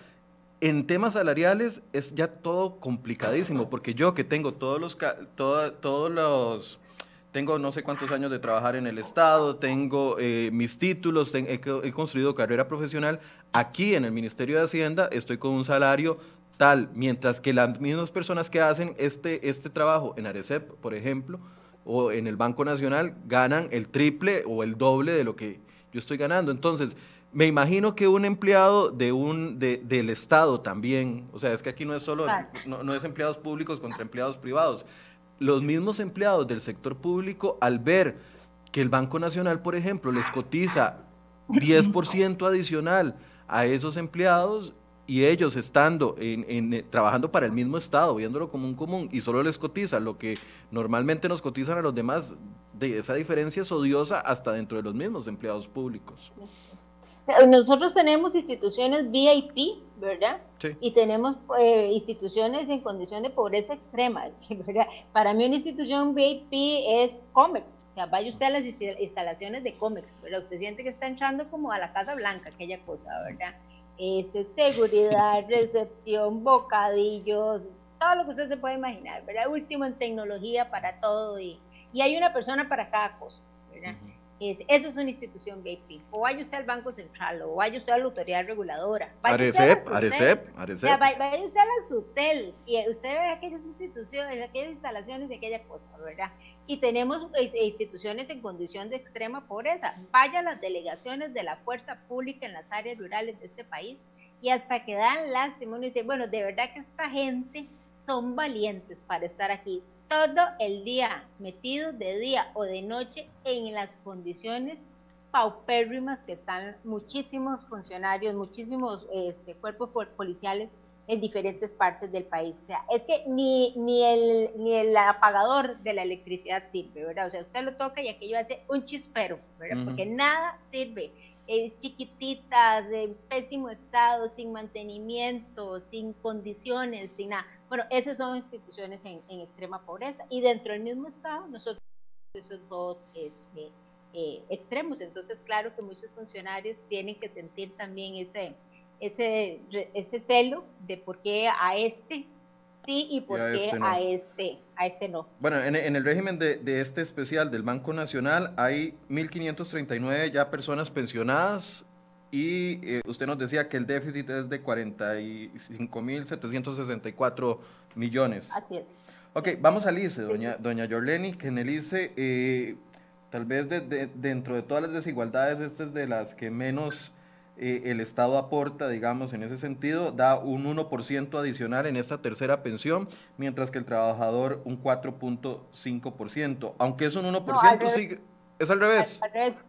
en temas salariales es ya todo complicadísimo, porque yo que tengo todos los, todos los tengo no sé cuántos años de trabajar en el Estado, tengo eh, mis títulos, he, construido carrera profesional. Aquí en el Ministerio de Hacienda estoy con un salario tal, mientras que las mismas personas que hacen este, este trabajo en Arecep, por ejemplo, o en el Banco Nacional, ganan el triple o el doble de lo que yo estoy ganando. Entonces, me imagino que un empleado de un, de, del Estado también, o sea, es que aquí no es solo, no, no es empleados públicos contra empleados privados, los mismos empleados del sector público, al ver que el Banco Nacional, por ejemplo, les cotiza 10% adicional a esos empleados y ellos estando en, eh, trabajando para el mismo Estado, viéndolo como un común, y solo les cotiza lo que normalmente nos cotizan a los demás, de esa diferencia es odiosa hasta dentro de los mismos empleados públicos. Nosotros tenemos instituciones VIP, ¿verdad? Sí. Y tenemos eh, instituciones en condición de pobreza extrema, <laughs> ¿verdad? Para mí una institución VIP es COMEX. O sea, vaya usted a las instalaciones de COMEX, pero usted siente que está entrando como a la Casa Blanca, aquella cosa, ¿verdad? Este, seguridad, <laughs> recepción, bocadillos, todo lo que usted se puede imaginar, ¿verdad? Último en tecnología para todo y, y hay una persona para cada cosa, ¿verdad? Es, eso es una institución VIP. O vaya usted al Banco Central, o vaya usted a la autoridad reguladora. Arecep, Arecep, Arecep. vaya, usted a la SUTEL y usted ve aquellas instituciones, aquellas instalaciones de aquella cosa, ¿verdad? Y tenemos instituciones en condición de extrema pobreza. Vaya a las delegaciones de la fuerza pública en las áreas rurales de este país y hasta que dan lástima, uno dice, bueno, de verdad que esta gente son valientes para estar aquí todo el día metidos de día o de noche en las condiciones paupérrimas que están muchísimos funcionarios, muchísimos este, cuerpos policiales en diferentes partes del país. O sea, es que ni, ni, el, ni el apagador de la electricidad sirve, ¿verdad? O sea, usted lo toca y aquello hace un chispero, ¿verdad? Porque nada sirve. Eh, chiquititas, de pésimo estado, sin mantenimiento, sin condiciones, sin nada. Bueno, esas son instituciones en, extrema pobreza y dentro del mismo estado nosotros esos dos este, eh, extremos. Entonces, claro que muchos funcionarios tienen que sentir también ese, ese, ese celo de por qué a este sí y por qué este a este, a este no. Bueno, en, el régimen de, de, este especial del Banco Nacional hay 1.539 ya personas pensionadas y eh, usted nos decía que el déficit es de 45.764 millones. Así es. Ok, vamos al ICE, doña, doña Yorleni, que en el ICE, eh, tal vez dentro de todas las desigualdades, esta es de las que menos eh, el Estado aporta, digamos, en ese sentido, da un 1% adicional en esta tercera pensión, mientras que el trabajador un 4.5%. Aunque es un 1%, sigue, es al revés. Al revés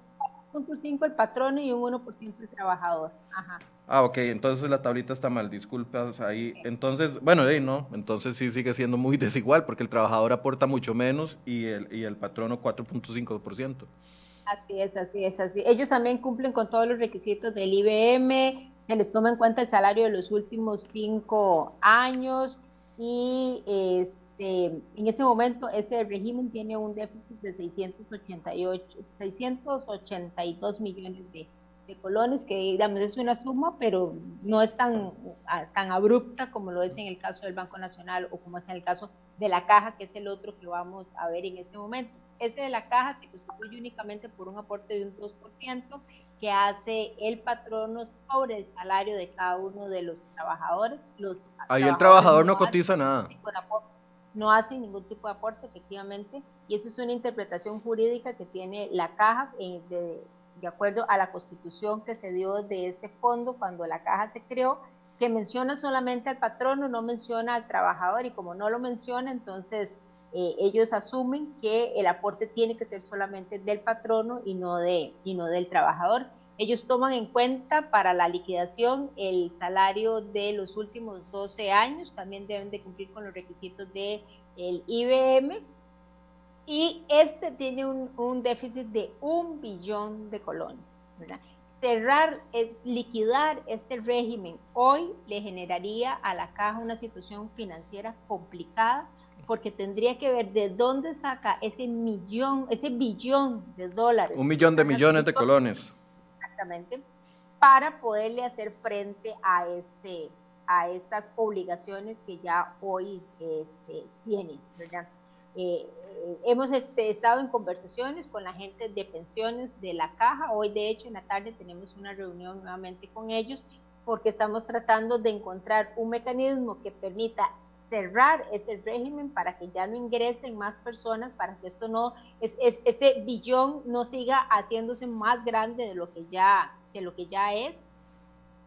1.5 el patrono y un 1% el trabajador. Ajá. Ah, ok, entonces la tablita está mal, disculpas ahí. Entonces, bueno, ahí no, entonces sí sigue siendo muy <laughs> desigual porque el trabajador aporta mucho menos y el, y el patrono 4.5%. Así es, así es, así. Ellos también cumplen con todos los requisitos del IBM, se les toma en cuenta el salario de los últimos cinco años y este, este, en ese momento ese régimen tiene un déficit de 688, 682 millones de, de colones, que digamos es una suma, pero no es tan, tan abrupta como lo es en el caso del Banco Nacional o como es en el caso de la caja, que es el otro que vamos a ver en este momento. Este de la caja se constituye únicamente por un aporte de un 2% que hace el patrono sobre el salario de cada uno de los trabajadores. Los Ahí el trabajador no, cotiza nada. No hace ningún tipo de aporte, efectivamente, y eso es una interpretación jurídica que tiene la caja eh, de, de acuerdo a la constitución que se dio de este fondo cuando la caja se creó, que menciona solamente al patrono, no menciona al trabajador, y como no lo menciona, entonces eh, ellos asumen que el aporte tiene que ser solamente del patrono y no, de, y no del trabajador. Ellos toman en cuenta para la liquidación el salario de los últimos 12 años, también deben de cumplir con los requisitos del el IBM y este tiene un, un, déficit de un billón de colones. Cerrar, liquidar este régimen hoy le generaría a la caja una situación financiera complicada porque tendría que ver de dónde saca ese millón, ese billón de dólares. Un millón de millones de colones. Para poderle hacer frente a, este, a estas obligaciones que ya hoy este, tiene, eh, hemos este, estado en conversaciones con la gente de pensiones de la caja. Hoy, de hecho, en la tarde tenemos una reunión nuevamente con ellos porque estamos tratando de encontrar un mecanismo que permita cerrar ese régimen para que ya no ingresen más personas, para que esto no, es, este billón no siga haciéndose más grande de lo que ya, de lo que ya es,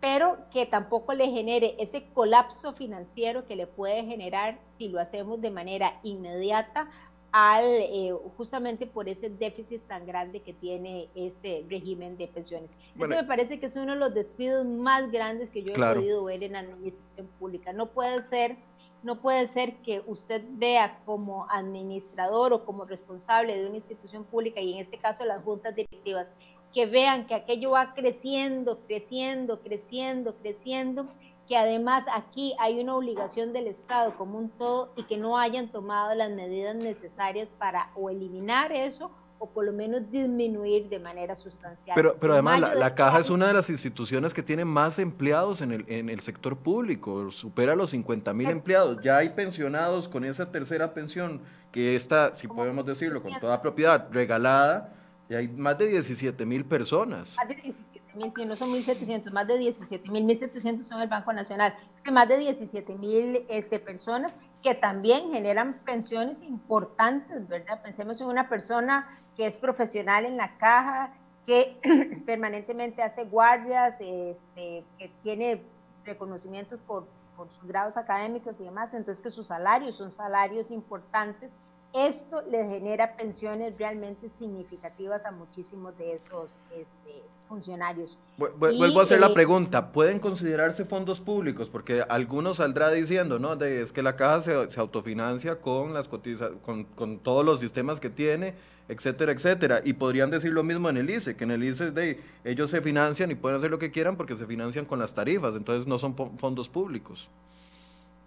pero que tampoco le genere ese colapso financiero que le puede generar si lo hacemos de manera inmediata al eh, justamente por ese déficit tan grande que tiene este régimen de pensiones. Eso me parece que es uno de los despidos más grandes que yo he podido ver en la administración pública. No puede ser no puede ser que usted vea como administrador o como responsable de una institución pública, y en este caso las juntas directivas, que vean que aquello va creciendo, creciendo, creciendo, creciendo, que además aquí hay una obligación del Estado como un todo y que no hayan tomado las medidas necesarias para o eliminar eso o por lo menos disminuir de manera sustancial. Pero, pero además la, la Caja es una de las instituciones que tiene más empleados en el, en el sector público, supera los 50 mil empleados. Ya hay pensionados con esa tercera pensión que está, si podemos decirlo, con toda propiedad regalada, y hay más de 17 mil personas. Más de 17 mil, si no son 1.700, más de 17 mil, 1.700 son el Banco Nacional, más de 17 mil este, personas que también generan pensiones importantes, ¿verdad? Pensemos en una persona que es profesional en la caja, que <clears throat> permanentemente hace guardias, este, que tiene reconocimientos por, por sus grados académicos y demás, entonces que sus salarios son salarios importantes esto les genera pensiones realmente significativas a muchísimos de esos este, funcionarios. Vuelvo a hacer la pregunta, ¿pueden considerarse fondos públicos? Porque algunos saldrá diciendo, ¿no? es que la caja se, autofinancia con, las cotiza con, con, todos los sistemas que tiene, etcétera, etcétera. Y podrían decir lo mismo en el ICE, que en el ICE de, ellos se financian y pueden hacer lo que quieran porque se financian con las tarifas, entonces no son fondos públicos.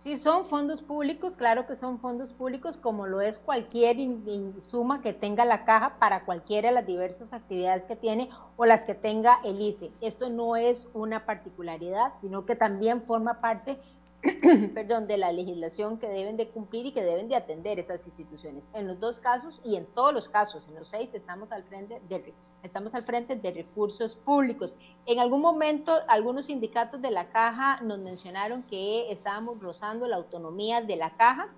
Sí, son fondos públicos, claro que son fondos públicos, como lo es cualquier suma que tenga la caja para cualquiera de las diversas actividades que tiene o las que tenga el ICE. Esto no es una particularidad, sino que también forma parte <coughs> perdón, de la legislación que deben de cumplir y que deben de atender esas instituciones. En los dos casos y en todos los casos, en los seis, estamos al frente de, estamos al frente de recursos públicos. En algún momento, algunos sindicatos de la caja nos mencionaron que estábamos rozando la autonomía de la caja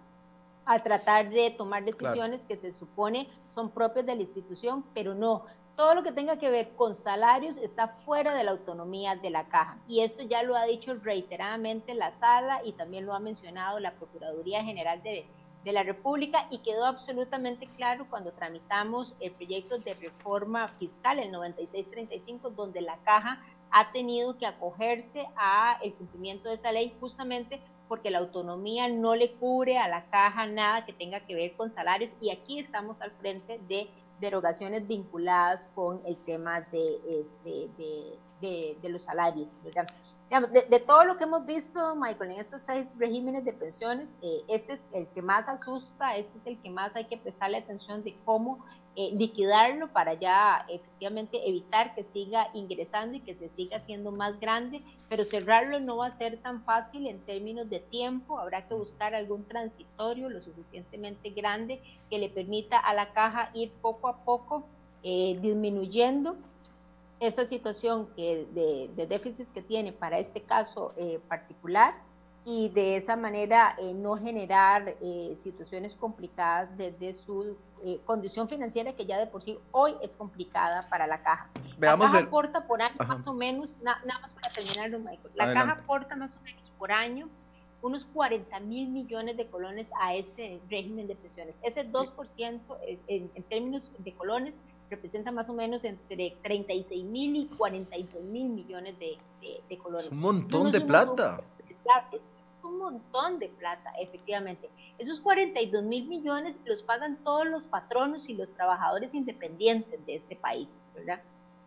al tratar de tomar decisiones que se supone son propias de la institución, pero no todo lo que tenga que ver con salarios está fuera de la autonomía de la caja. Y esto ya lo ha dicho reiteradamente la sala y también lo ha mencionado la Procuraduría General de, la República y quedó absolutamente claro cuando tramitamos el proyecto de reforma fiscal, el 9635, donde la caja ha tenido que acogerse a el cumplimiento de esa ley justamente porque la autonomía no le cubre a la caja nada que tenga que ver con salarios y aquí estamos al frente de derogaciones vinculadas con el tema de, este, de, de, los salarios. de, todo lo que hemos visto, Michael, en estos seis regímenes de pensiones, eh, este es el que más asusta, este es el que más hay que prestarle atención de cómo eh, liquidarlo para ya efectivamente evitar que siga ingresando y que se siga haciendo más grande, pero cerrarlo no va a ser tan fácil en términos de tiempo, habrá que buscar algún transitorio lo suficientemente grande que le permita a la caja ir poco a poco eh, disminuyendo. Esta situación que de, déficit que tiene para este caso eh, particular y de esa manera no generar situaciones complicadas desde su eh, condición financiera que ya de por sí hoy es complicada para la caja. Veamos la caja aporta por año más o menos, nada más para terminar, Michael, la caja aporta más o menos por año unos 40 mil millones de colones a este régimen de pensiones. Ese 2% en, en, términos de colones representa más o menos entre 36 mil y 42 mil millones de, de, colones. Es un montón de plata. Es, es, un montón de plata, efectivamente. Esos 42 mil millones los pagan todos los patronos y los trabajadores independientes de este país, ¿verdad?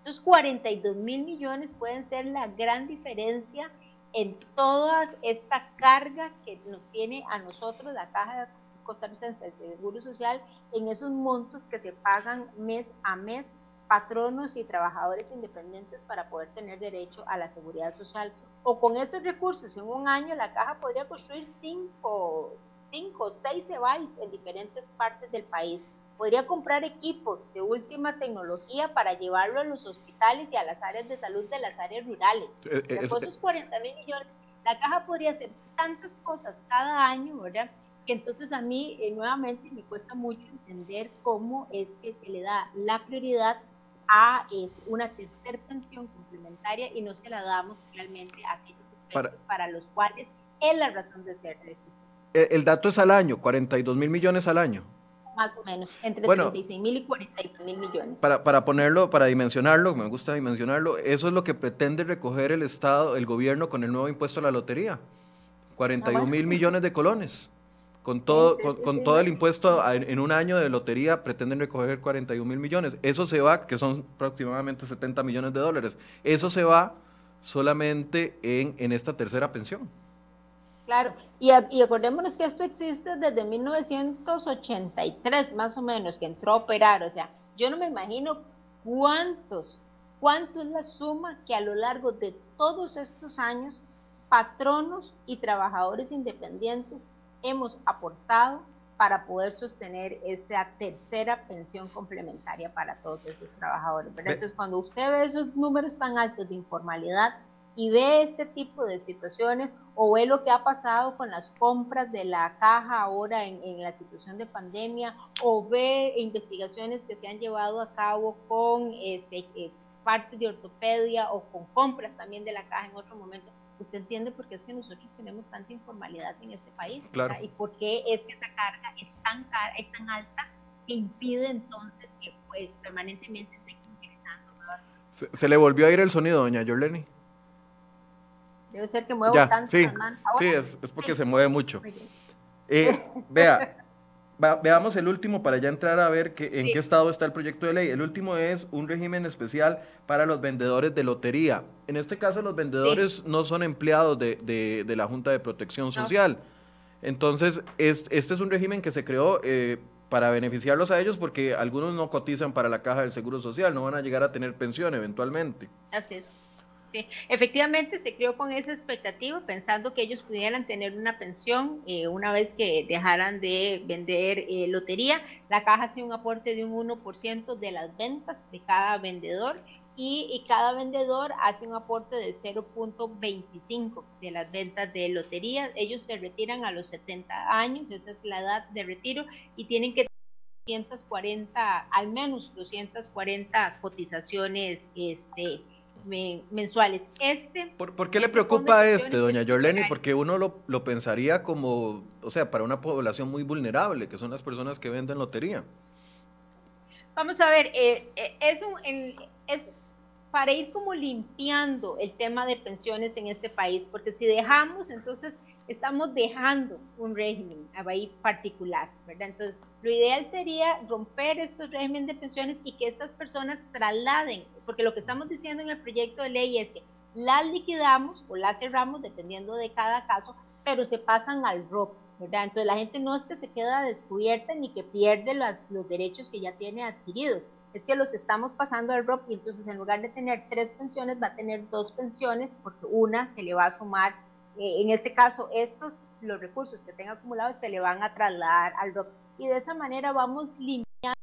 Esos 42 mil millones pueden ser la gran diferencia en toda esta carga que nos tiene a nosotros la Caja Costarricense de Seguro Social en esos montos que se pagan mes a mes patronos y trabajadores independientes para poder tener derecho a la seguridad social. O con esos recursos en un año la caja podría construir cinco, cinco seis CEBAIS en diferentes partes del país. Podría comprar equipos de última tecnología para llevarlo a los hospitales y a las áreas de salud de las áreas rurales. Eh, eh, esos 40 mil millones, la caja podría hacer tantas cosas cada año, ¿verdad? que entonces a mí eh, nuevamente me cuesta mucho entender cómo es que se le da la prioridad a una tercera pensión complementaria y no se la damos realmente a aquellos para, para los cuales es la razón de ser. El, el dato es al año, 42 mil millones al año. Más o menos, entre 36 mil y 42 mil millones. Para, para ponerlo, para dimensionarlo, me gusta dimensionarlo, eso es lo que pretende recoger el Estado, el gobierno con el nuevo impuesto a la lotería. 41 mil millones de colones. Con todo, con, todo el impuesto en, un año de lotería pretenden recoger 41 mil millones. Eso se va, que son aproximadamente 70 millones de dólares. Eso se va solamente en, en esta tercera pensión. Claro, y, y, acordémonos que esto existe desde 1983 más o menos, que entró a operar. O sea, yo no me imagino cuántos, cuánto es la suma que a lo largo de todos estos años patronos y trabajadores independientes hemos aportado para poder sostener esa tercera pensión complementaria para todos esos trabajadores. Entonces, cuando usted ve esos números tan altos de informalidad y ve este tipo de situaciones o ve lo que ha pasado con las compras de la caja ahora en, la situación de pandemia o ve investigaciones que se han llevado a cabo con este, eh, parte de ortopedia o con compras también de la caja en otro momento, usted entiende por qué es que nosotros tenemos tanta informalidad en este país y por qué es que esa carga es tan, cara, es tan alta que impide entonces que pues, permanentemente esté ingresando nuevas se, se, le volvió a ir el sonido, doña Jorleni. Debe ser que muevo tanto sí, Sí, es, es porque se mueve mucho. Eh, vea, veamos el último para ya entrar a ver que, en qué estado está el proyecto de ley. El último es un régimen especial para los vendedores de lotería. En este caso, los vendedores no son empleados de, de, la Junta de Protección Social. Entonces, es, este es un régimen que se creó eh, para beneficiarlos a ellos porque algunos no cotizan para la caja del Seguro Social, no van a llegar a tener pensión eventualmente. Así es. Efectivamente se creó con esa expectativa, pensando que ellos pudieran tener una pensión eh, una vez que dejaran de vender eh, lotería. La caja hace un aporte de un 1% de las ventas de cada vendedor y, cada vendedor hace un aporte del 0.25 de las ventas de lotería. Ellos se retiran a los 70 años, esa es la edad de retiro, y tienen que 240, al menos 240 cotizaciones este, mensuales. Este, ¿Por, qué le este preocupa este, doña Jorleni? Porque uno lo, lo, pensaría como, o sea, para una población muy vulnerable, que son las personas que venden lotería. Vamos a ver, eh, eh, es, un, es para ir como limpiando el tema de pensiones en este país, porque si dejamos, entonces estamos dejando un régimen ahí particular, ¿verdad? Entonces, lo ideal sería romper estos regímenes de pensiones y que estas personas trasladen, porque lo que estamos diciendo en el proyecto de ley es que las liquidamos o las cerramos dependiendo de cada caso, pero se pasan al ROP, ¿verdad? Entonces la gente no es que se queda descubierta ni que pierde los derechos que ya tiene adquiridos, es que los estamos pasando al ROP y entonces en lugar de tener tres pensiones va a tener dos pensiones porque una se le va a sumar, eh, en este caso estos, los recursos que tenga acumulados se le van a trasladar al ROP y de esa manera vamos limpiando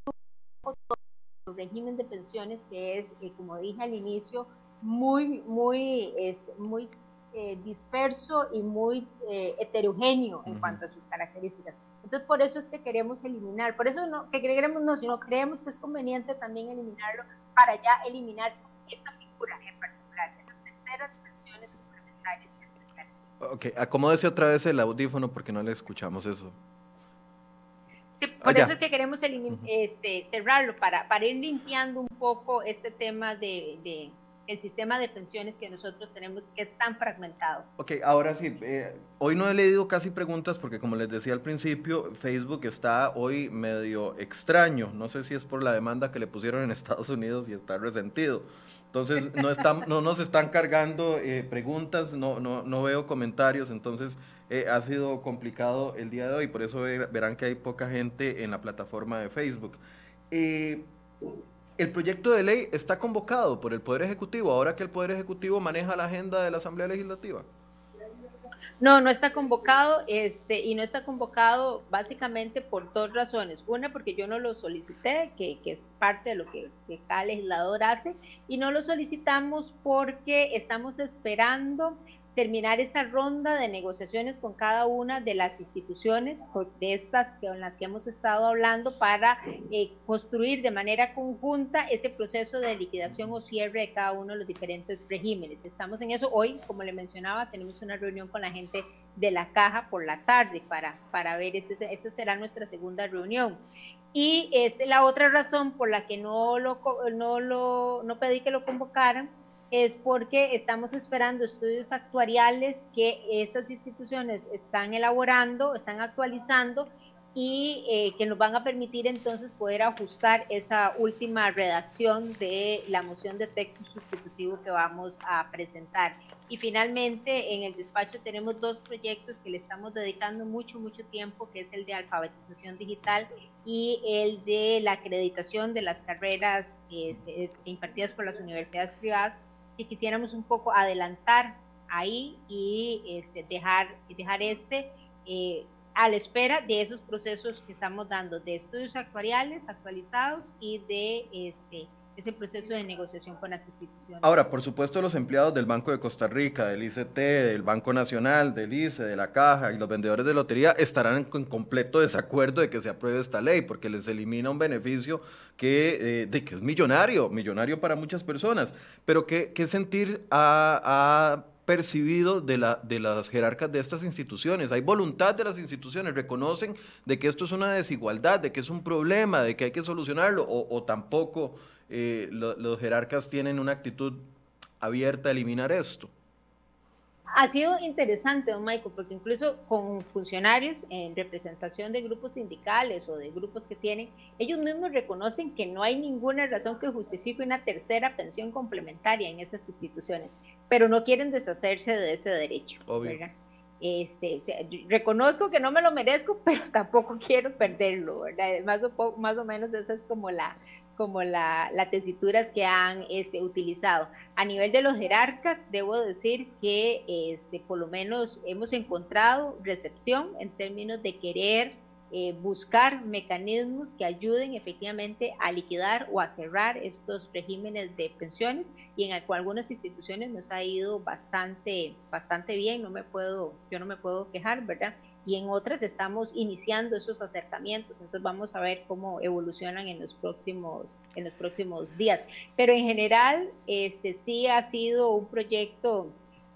el régimen de pensiones que es, eh, como dije al inicio, muy, muy, este, muy eh, disperso y muy heterogéneo en cuanto a sus características. Entonces, por eso es que queremos eliminar, por eso no, que queremos no, sino creemos que es conveniente también eliminarlo para ya eliminar esta figura en particular, esas terceras pensiones complementarias especiales. Ok, acomódese otra vez el audífono porque no le escuchamos eso. Sí, por eso es que queremos este, cerrarlo, para, para ir limpiando un poco este tema de el sistema de pensiones que nosotros tenemos que es tan fragmentado. Ok, ahora sí, eh, hoy no he leído casi preguntas porque como les decía al principio, Facebook está hoy medio extraño. No sé si es por la demanda que le pusieron en <laughs> Estados Unidos y está resentido. Entonces no, están, no nos están cargando eh, preguntas, no, no, no, veo comentarios, entonces eh, ha sido complicado el día de hoy, por eso verán que hay poca gente en la plataforma de Facebook. El proyecto de ley está convocado por el Poder Ejecutivo, ahora que el Poder Ejecutivo maneja la agenda de la Asamblea Legislativa. No, no está convocado, este, y no está convocado básicamente por dos razones. Una, porque yo no lo solicité, que, es parte de lo que, que, cada legislador hace, y no lo solicitamos porque estamos esperando terminar esa ronda de negociaciones con cada una de las instituciones de estas con las que hemos estado hablando para eh, construir de manera conjunta ese proceso de liquidación o cierre de cada uno de los diferentes regímenes. Estamos en eso. Hoy, como le mencionaba, tenemos una reunión con la gente de la caja por la tarde para, para ver, este, será nuestra segunda reunión. Y este, la otra razón por la que no, lo, no, lo, no pedí que lo convocaran es porque estamos esperando estudios actuariales que estas instituciones están elaborando, están actualizando y eh, que nos van a permitir entonces poder ajustar esa última redacción de la moción de texto sustitutivo que vamos a presentar. Y finalmente en el despacho tenemos dos proyectos que le estamos dedicando mucho, mucho tiempo, que es el de alfabetización digital y el de la acreditación de las carreras este, impartidas por las universidades privadas que quisiéramos un poco adelantar ahí y este, dejar, dejar este eh, a la espera de esos procesos que estamos dando de estudios actuariales actualizados y de este, ese proceso de negociación con las instituciones. Ahora, por supuesto, los empleados del Banco de Costa Rica, del ICT, del Banco Nacional, del ICE, de la Caja y los vendedores de lotería estarán en completo desacuerdo de que se apruebe esta ley, porque les elimina un beneficio que, eh, de que es millonario, millonario para muchas personas. Pero ¿qué, qué sentir ha, percibido de, la, de las jerarcas de estas instituciones. Hay voluntad de las instituciones, reconocen de que esto es una desigualdad, de que es un problema, de que hay que solucionarlo, o tampoco eh, los jerarcas tienen una actitud abierta a eliminar esto. Ha sido interesante, don Michael, porque incluso con funcionarios en representación de grupos sindicales o de grupos que tienen, ellos mismos reconocen que no hay ninguna razón que justifique una tercera pensión complementaria en esas instituciones, pero no quieren deshacerse de ese derecho. Este, reconozco que no me lo merezco, <laughs> pero tampoco quiero perderlo, ¿verdad? Más o, más o menos esa es como la, como las tesituras que han este, utilizado. A nivel de los jerarcas, debo decir que este, por lo menos hemos encontrado recepción en términos de querer eh, buscar mecanismos que ayuden efectivamente a liquidar o a cerrar estos regímenes de pensiones y en algunas instituciones nos ha ido bastante, bastante bien, no me puedo, yo no me puedo quejar, ¿verdad? Y en otras estamos iniciando esos acercamientos. Entonces vamos a ver cómo evolucionan en los próximos, en los próximos días. Pero en general, este sí ha sido un proyecto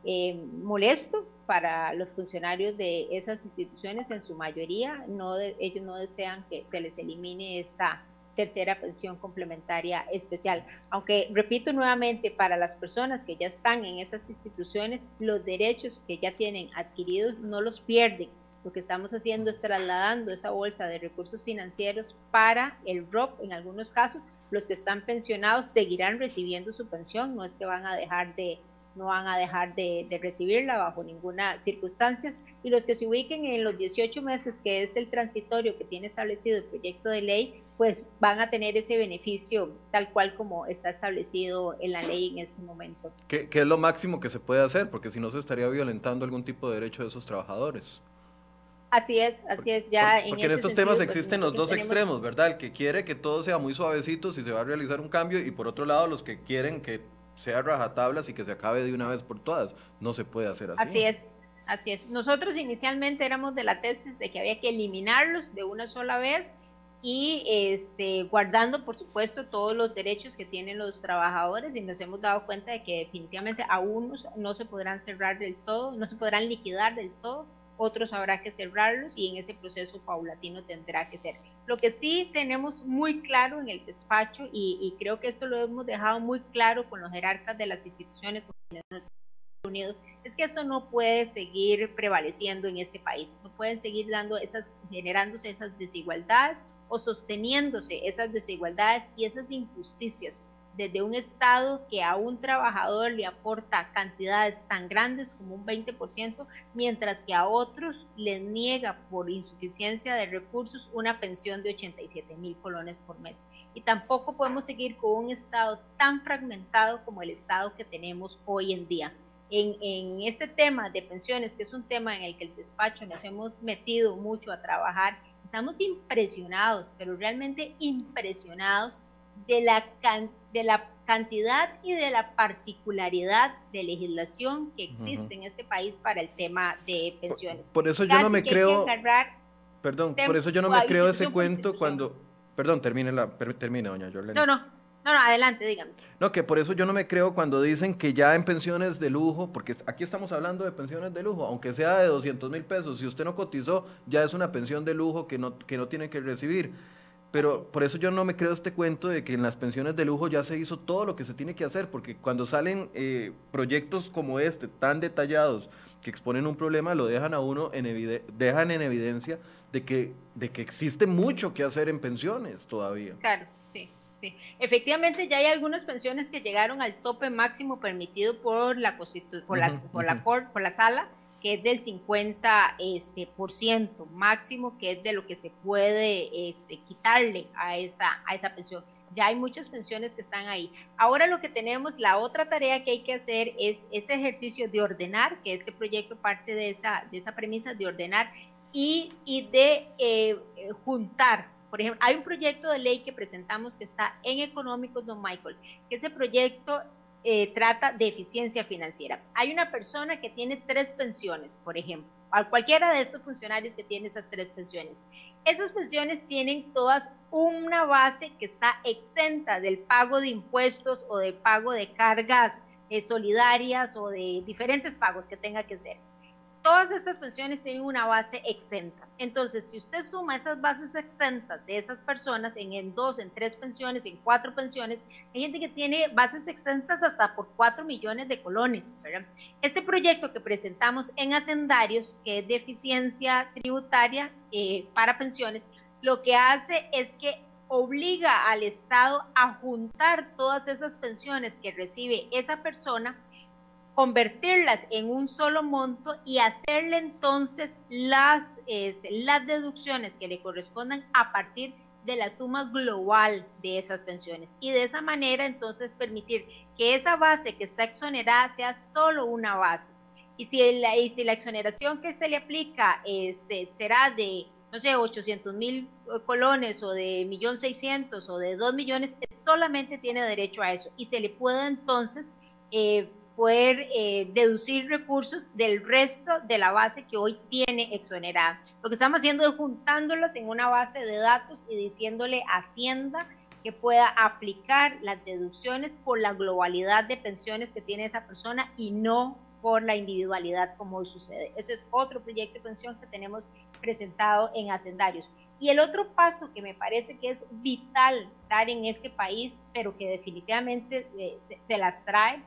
eh, molesto para los funcionarios de esas instituciones en su mayoría. No ellos no desean que se les elimine esta tercera pensión complementaria especial. Aunque, repito nuevamente, para las personas que ya están en esas instituciones, los derechos que ya tienen adquiridos no los pierden lo que estamos haciendo es trasladando esa bolsa de recursos financieros para el ROP en algunos casos. Los que están pensionados seguirán recibiendo su pensión, no es que van a dejar de, no van a dejar de, recibirla bajo ninguna circunstancia. Y los que se ubiquen en los 18 meses, que es el transitorio que tiene establecido el proyecto de ley, pues van a tener ese beneficio tal cual como está establecido en la ley en este momento. ¿Qué, qué es lo máximo que se puede hacer? Porque si no se estaría violentando algún tipo de derecho de esos trabajadores. Así es, así es, ya. Porque en, estos temas pues, existen los dos extremos, ¿verdad? El que quiere que todo sea muy suavecito si se va a realizar un cambio y por otro lado los que quieren que sea rajatablas y que se acabe de una vez por todas. No se puede hacer así. Así es, así es. Nosotros inicialmente éramos de la tesis de que había que eliminarlos de una sola vez y este, guardando, por supuesto, todos los derechos que tienen los trabajadores y nos hemos dado cuenta de que definitivamente a unos no se podrán cerrar del todo, no se podrán liquidar del todo otros habrá que cerrarlos y en ese proceso paulatino tendrá que ser. Lo que sí tenemos muy claro en el despacho, y, creo que esto lo hemos dejado muy claro con los jerarcas de las instituciones Unidos, es que esto no puede seguir prevaleciendo en este país, no pueden seguir dando esas, generándose esas desigualdades o sosteniéndose esas desigualdades y esas injusticias desde un Estado que a un trabajador le aporta cantidades tan grandes como un 20%, mientras que a otros les niega por insuficiencia de recursos una pensión de 87 mil colones por mes. Y tampoco podemos seguir con un Estado tan fragmentado como el Estado que tenemos hoy en día. En, en este tema de pensiones, que es un tema en el que el despacho nos hemos metido mucho a trabajar, estamos impresionados, pero realmente impresionados de la, de la cantidad y de la particularidad de legislación que existe en este país para el tema de pensiones. Por, eso yo no me creo... Perdón, por eso yo no me creo ese cuento cuando... Perdón, termine, la, termine doña Jorlene. No, no, no, no, adelante, dígame. No, que por eso yo no me creo cuando dicen que ya en pensiones de lujo, porque aquí estamos hablando de pensiones de lujo, aunque sea de 200 mil pesos, si usted no cotizó, ya es una pensión de lujo que no, que no tiene que recibir. Pero por eso yo no me creo este cuento de que en las pensiones de lujo ya se hizo todo lo que se tiene que hacer, porque cuando salen eh, proyectos como este, tan detallados, que exponen un problema, lo dejan a uno en, dejan en evidencia de que, de que existe mucho que hacer en pensiones todavía. Claro, sí, sí. Efectivamente ya hay algunas pensiones que llegaron al tope máximo permitido por la, por, la, por la sala, que es del 50 este, por ciento máximo, que es de lo que se puede este, quitarle a esa, a esa pensión. Ya hay muchas pensiones que están ahí. Ahora lo que tenemos, la otra tarea que hay que hacer es ese ejercicio de ordenar, que este proyecto parte de esa, de esa premisa de ordenar y, y de eh, juntar por ejemplo, hay un proyecto de ley que presentamos que está en Económicos, don Michael, que ese proyecto eh, trata de eficiencia financiera. Hay una persona que tiene tres pensiones, por ejemplo, a cualquiera de estos funcionarios que tiene esas tres pensiones. Esas pensiones tienen todas una base que está exenta del pago de impuestos o del pago de cargas eh, solidarias o de diferentes pagos que tenga que hacer todas estas pensiones tienen una base exenta. Entonces, si usted suma esas bases exentas de esas personas en, dos, en tres pensiones, en cuatro pensiones, hay gente que tiene bases exentas hasta por cuatro millones de colones. Este proyecto que presentamos en Hacendarios, que es de eficiencia tributaria eh, para pensiones, lo que hace es que obliga al Estado a juntar todas esas pensiones que recibe esa persona convertirlas en un solo monto y hacerle entonces las, las deducciones que le correspondan a partir de la suma global de esas pensiones y de esa manera entonces permitir que esa base que está exonerada sea solo una base. Y si la, y si la exoneración que se le aplica este, será de, no sé, 800 mil colones o de 1.600.000 o de 2 millones, solamente tiene derecho a eso y se le puede entonces eh, poder eh, deducir recursos del resto de la base que hoy tiene exonerada. Lo que estamos haciendo es juntándolas en una base de datos y diciéndole a Hacienda que pueda aplicar las deducciones por la globalidad de pensiones que tiene esa persona y no por la individualidad como hoy sucede. Ese es otro proyecto de pensión que tenemos presentado en Hacendarios. Y el otro paso que me parece que es vital dar en este país, pero que definitivamente eh, se las trae,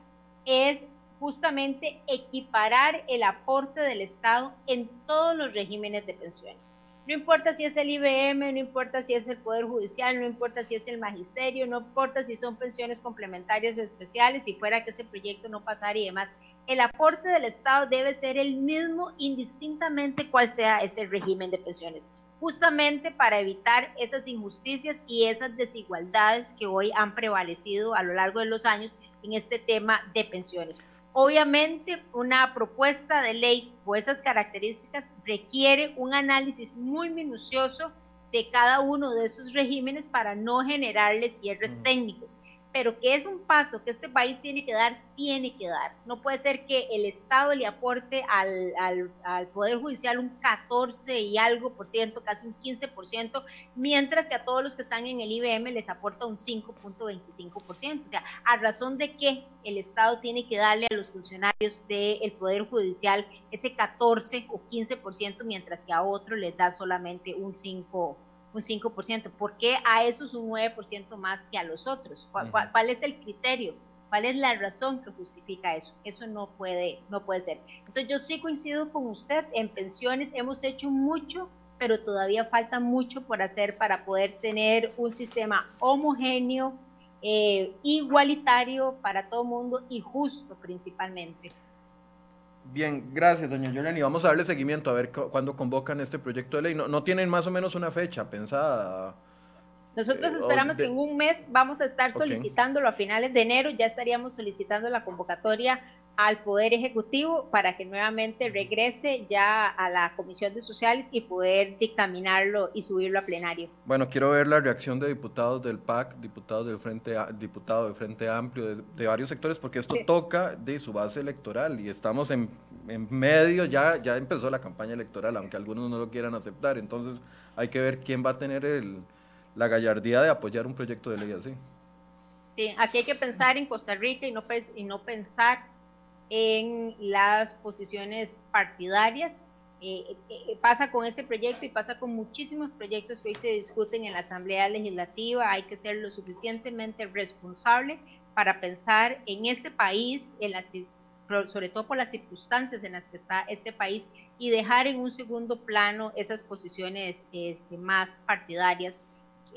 es justamente equiparar el aporte del Estado en todos los regímenes de pensiones. No importa si es el IBM, no importa si es el Poder Judicial, no importa si es el Magisterio, no importa si son pensiones complementarias especiales, si fuera que ese proyecto no pasara y demás. El aporte del Estado debe ser el mismo indistintamente cuál sea ese régimen de pensiones, justamente para evitar esas injusticias y esas desigualdades que hoy han prevalecido a lo largo de los años en este tema de pensiones. Obviamente, una propuesta de ley con esas características requiere un análisis muy minucioso de cada uno de esos regímenes para no generarles cierres técnicos pero que es un paso que este país tiene que dar, tiene que dar. No puede ser que el Estado le aporte al, al, al, Poder Judicial un 14 y algo por ciento, casi un 15 por ciento, mientras que a todos los que están en el IBM les aporta un 5.25 por ciento. O sea, a razón de que el Estado tiene que darle a los funcionarios del Poder Judicial ese 14 o 15 por ciento, mientras que a otros les da solamente un 5 un 5%. ¿Por qué a esos un 9% más que a los otros? ¿Cuál, cuál, es el criterio? ¿Cuál es la razón que justifica eso? Eso no puede, no puede ser. Entonces yo sí coincido con usted, en pensiones hemos hecho mucho, pero todavía falta mucho por hacer para poder tener un sistema homogéneo, eh, igualitario para todo el mundo y justo principalmente. Bien, gracias, doña Yolani. Vamos a darle seguimiento a ver cuándo convocan este proyecto de ley. No, no tienen más o menos una fecha pensada. Nosotros eh, esperamos que en un mes vamos a estar solicitándolo a finales de enero, ya estaríamos solicitando la convocatoria al Poder Ejecutivo para que nuevamente regrese ya a la Comisión de Sociales y poder dictaminarlo y subirlo a plenario. Bueno, quiero ver la reacción de diputados del PAC, diputados del Frente, diputado del Frente Amplio, de, varios sectores, porque esto toca de su base electoral y estamos en, en, medio, ya, ya empezó la campaña electoral, aunque algunos no lo quieran aceptar, entonces hay que ver quién va a tener el, la gallardía de apoyar un proyecto de ley así. Sí, aquí hay que pensar en Costa Rica y no, y no pensar en las posiciones partidarias. Eh, eh, eh, pasa con este proyecto y pasa con muchísimos proyectos que hoy se discuten en la Asamblea Legislativa. Hay que ser lo suficientemente responsable para pensar en este país, en sobre todo por las circunstancias en las que está este país, y dejar en un segundo plano esas posiciones este, más partidarias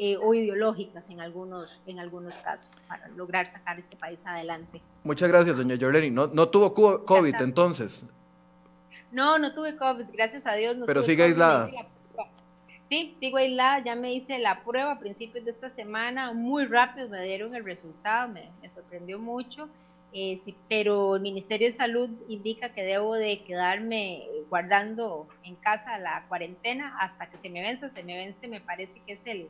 eh, o ideológicas en algunos, en algunos casos para lograr sacar este país adelante. Muchas gracias, doña Jorleni. ¿No, no tuvo COVID entonces? No, no tuve COVID, gracias a Dios. No Pero sigue aislada. Sí, sigo aislada, ya me hice la prueba a principios de esta semana, muy rápido me dieron el resultado, me, sorprendió mucho, este, pero el Ministerio de Salud indica que debo de quedarme guardando en casa la cuarentena hasta que se me vence, se me vence, me parece que es el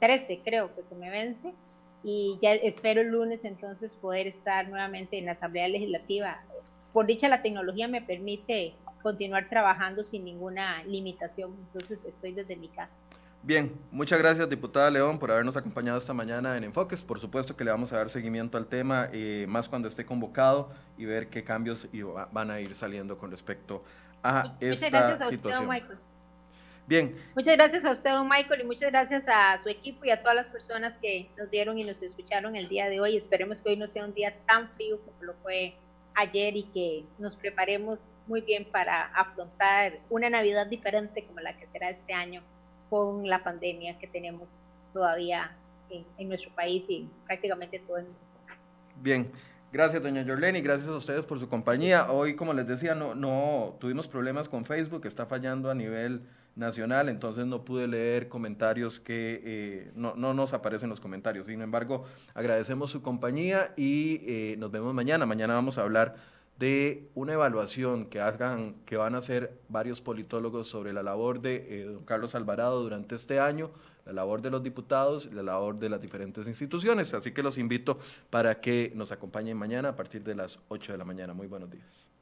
13 creo que se me vence y ya espero el lunes entonces poder estar nuevamente en la Asamblea Legislativa. Por dicha la tecnología me permite continuar trabajando sin ninguna limitación, entonces estoy desde mi casa. Bien, muchas gracias diputada León por habernos acompañado esta mañana en Enfoques. Por supuesto que le vamos a dar seguimiento al tema, eh, más cuando esté convocado y ver qué cambios van a ir saliendo con respecto a esta gracias a situación. Michael. Bien. Muchas gracias a usted, don Michael, y muchas gracias a su equipo y a todas las personas que nos vieron y nos escucharon el día de hoy. Esperemos que hoy no sea un día tan frío como lo fue ayer y que nos preparemos muy bien para afrontar una Navidad diferente como la que será este año con la pandemia que tenemos todavía en, nuestro país y prácticamente todo el mundo. Bien. Gracias, doña Jorleni, gracias a ustedes por su compañía. Hoy, como les decía, no, no tuvimos problemas con Facebook, está fallando a nivel nacional, entonces no pude leer comentarios que eh, no, no, nos aparecen los comentarios. Sin embargo, agradecemos su compañía y eh, nos vemos mañana. Mañana vamos a hablar de una evaluación que hagan, que van a hacer varios politólogos sobre la labor de eh, don Carlos Alvarado durante este año, la labor de los diputados la labor de las diferentes instituciones. Así que los invito para que nos acompañen mañana a partir de las 8 de la mañana. Muy buenos días.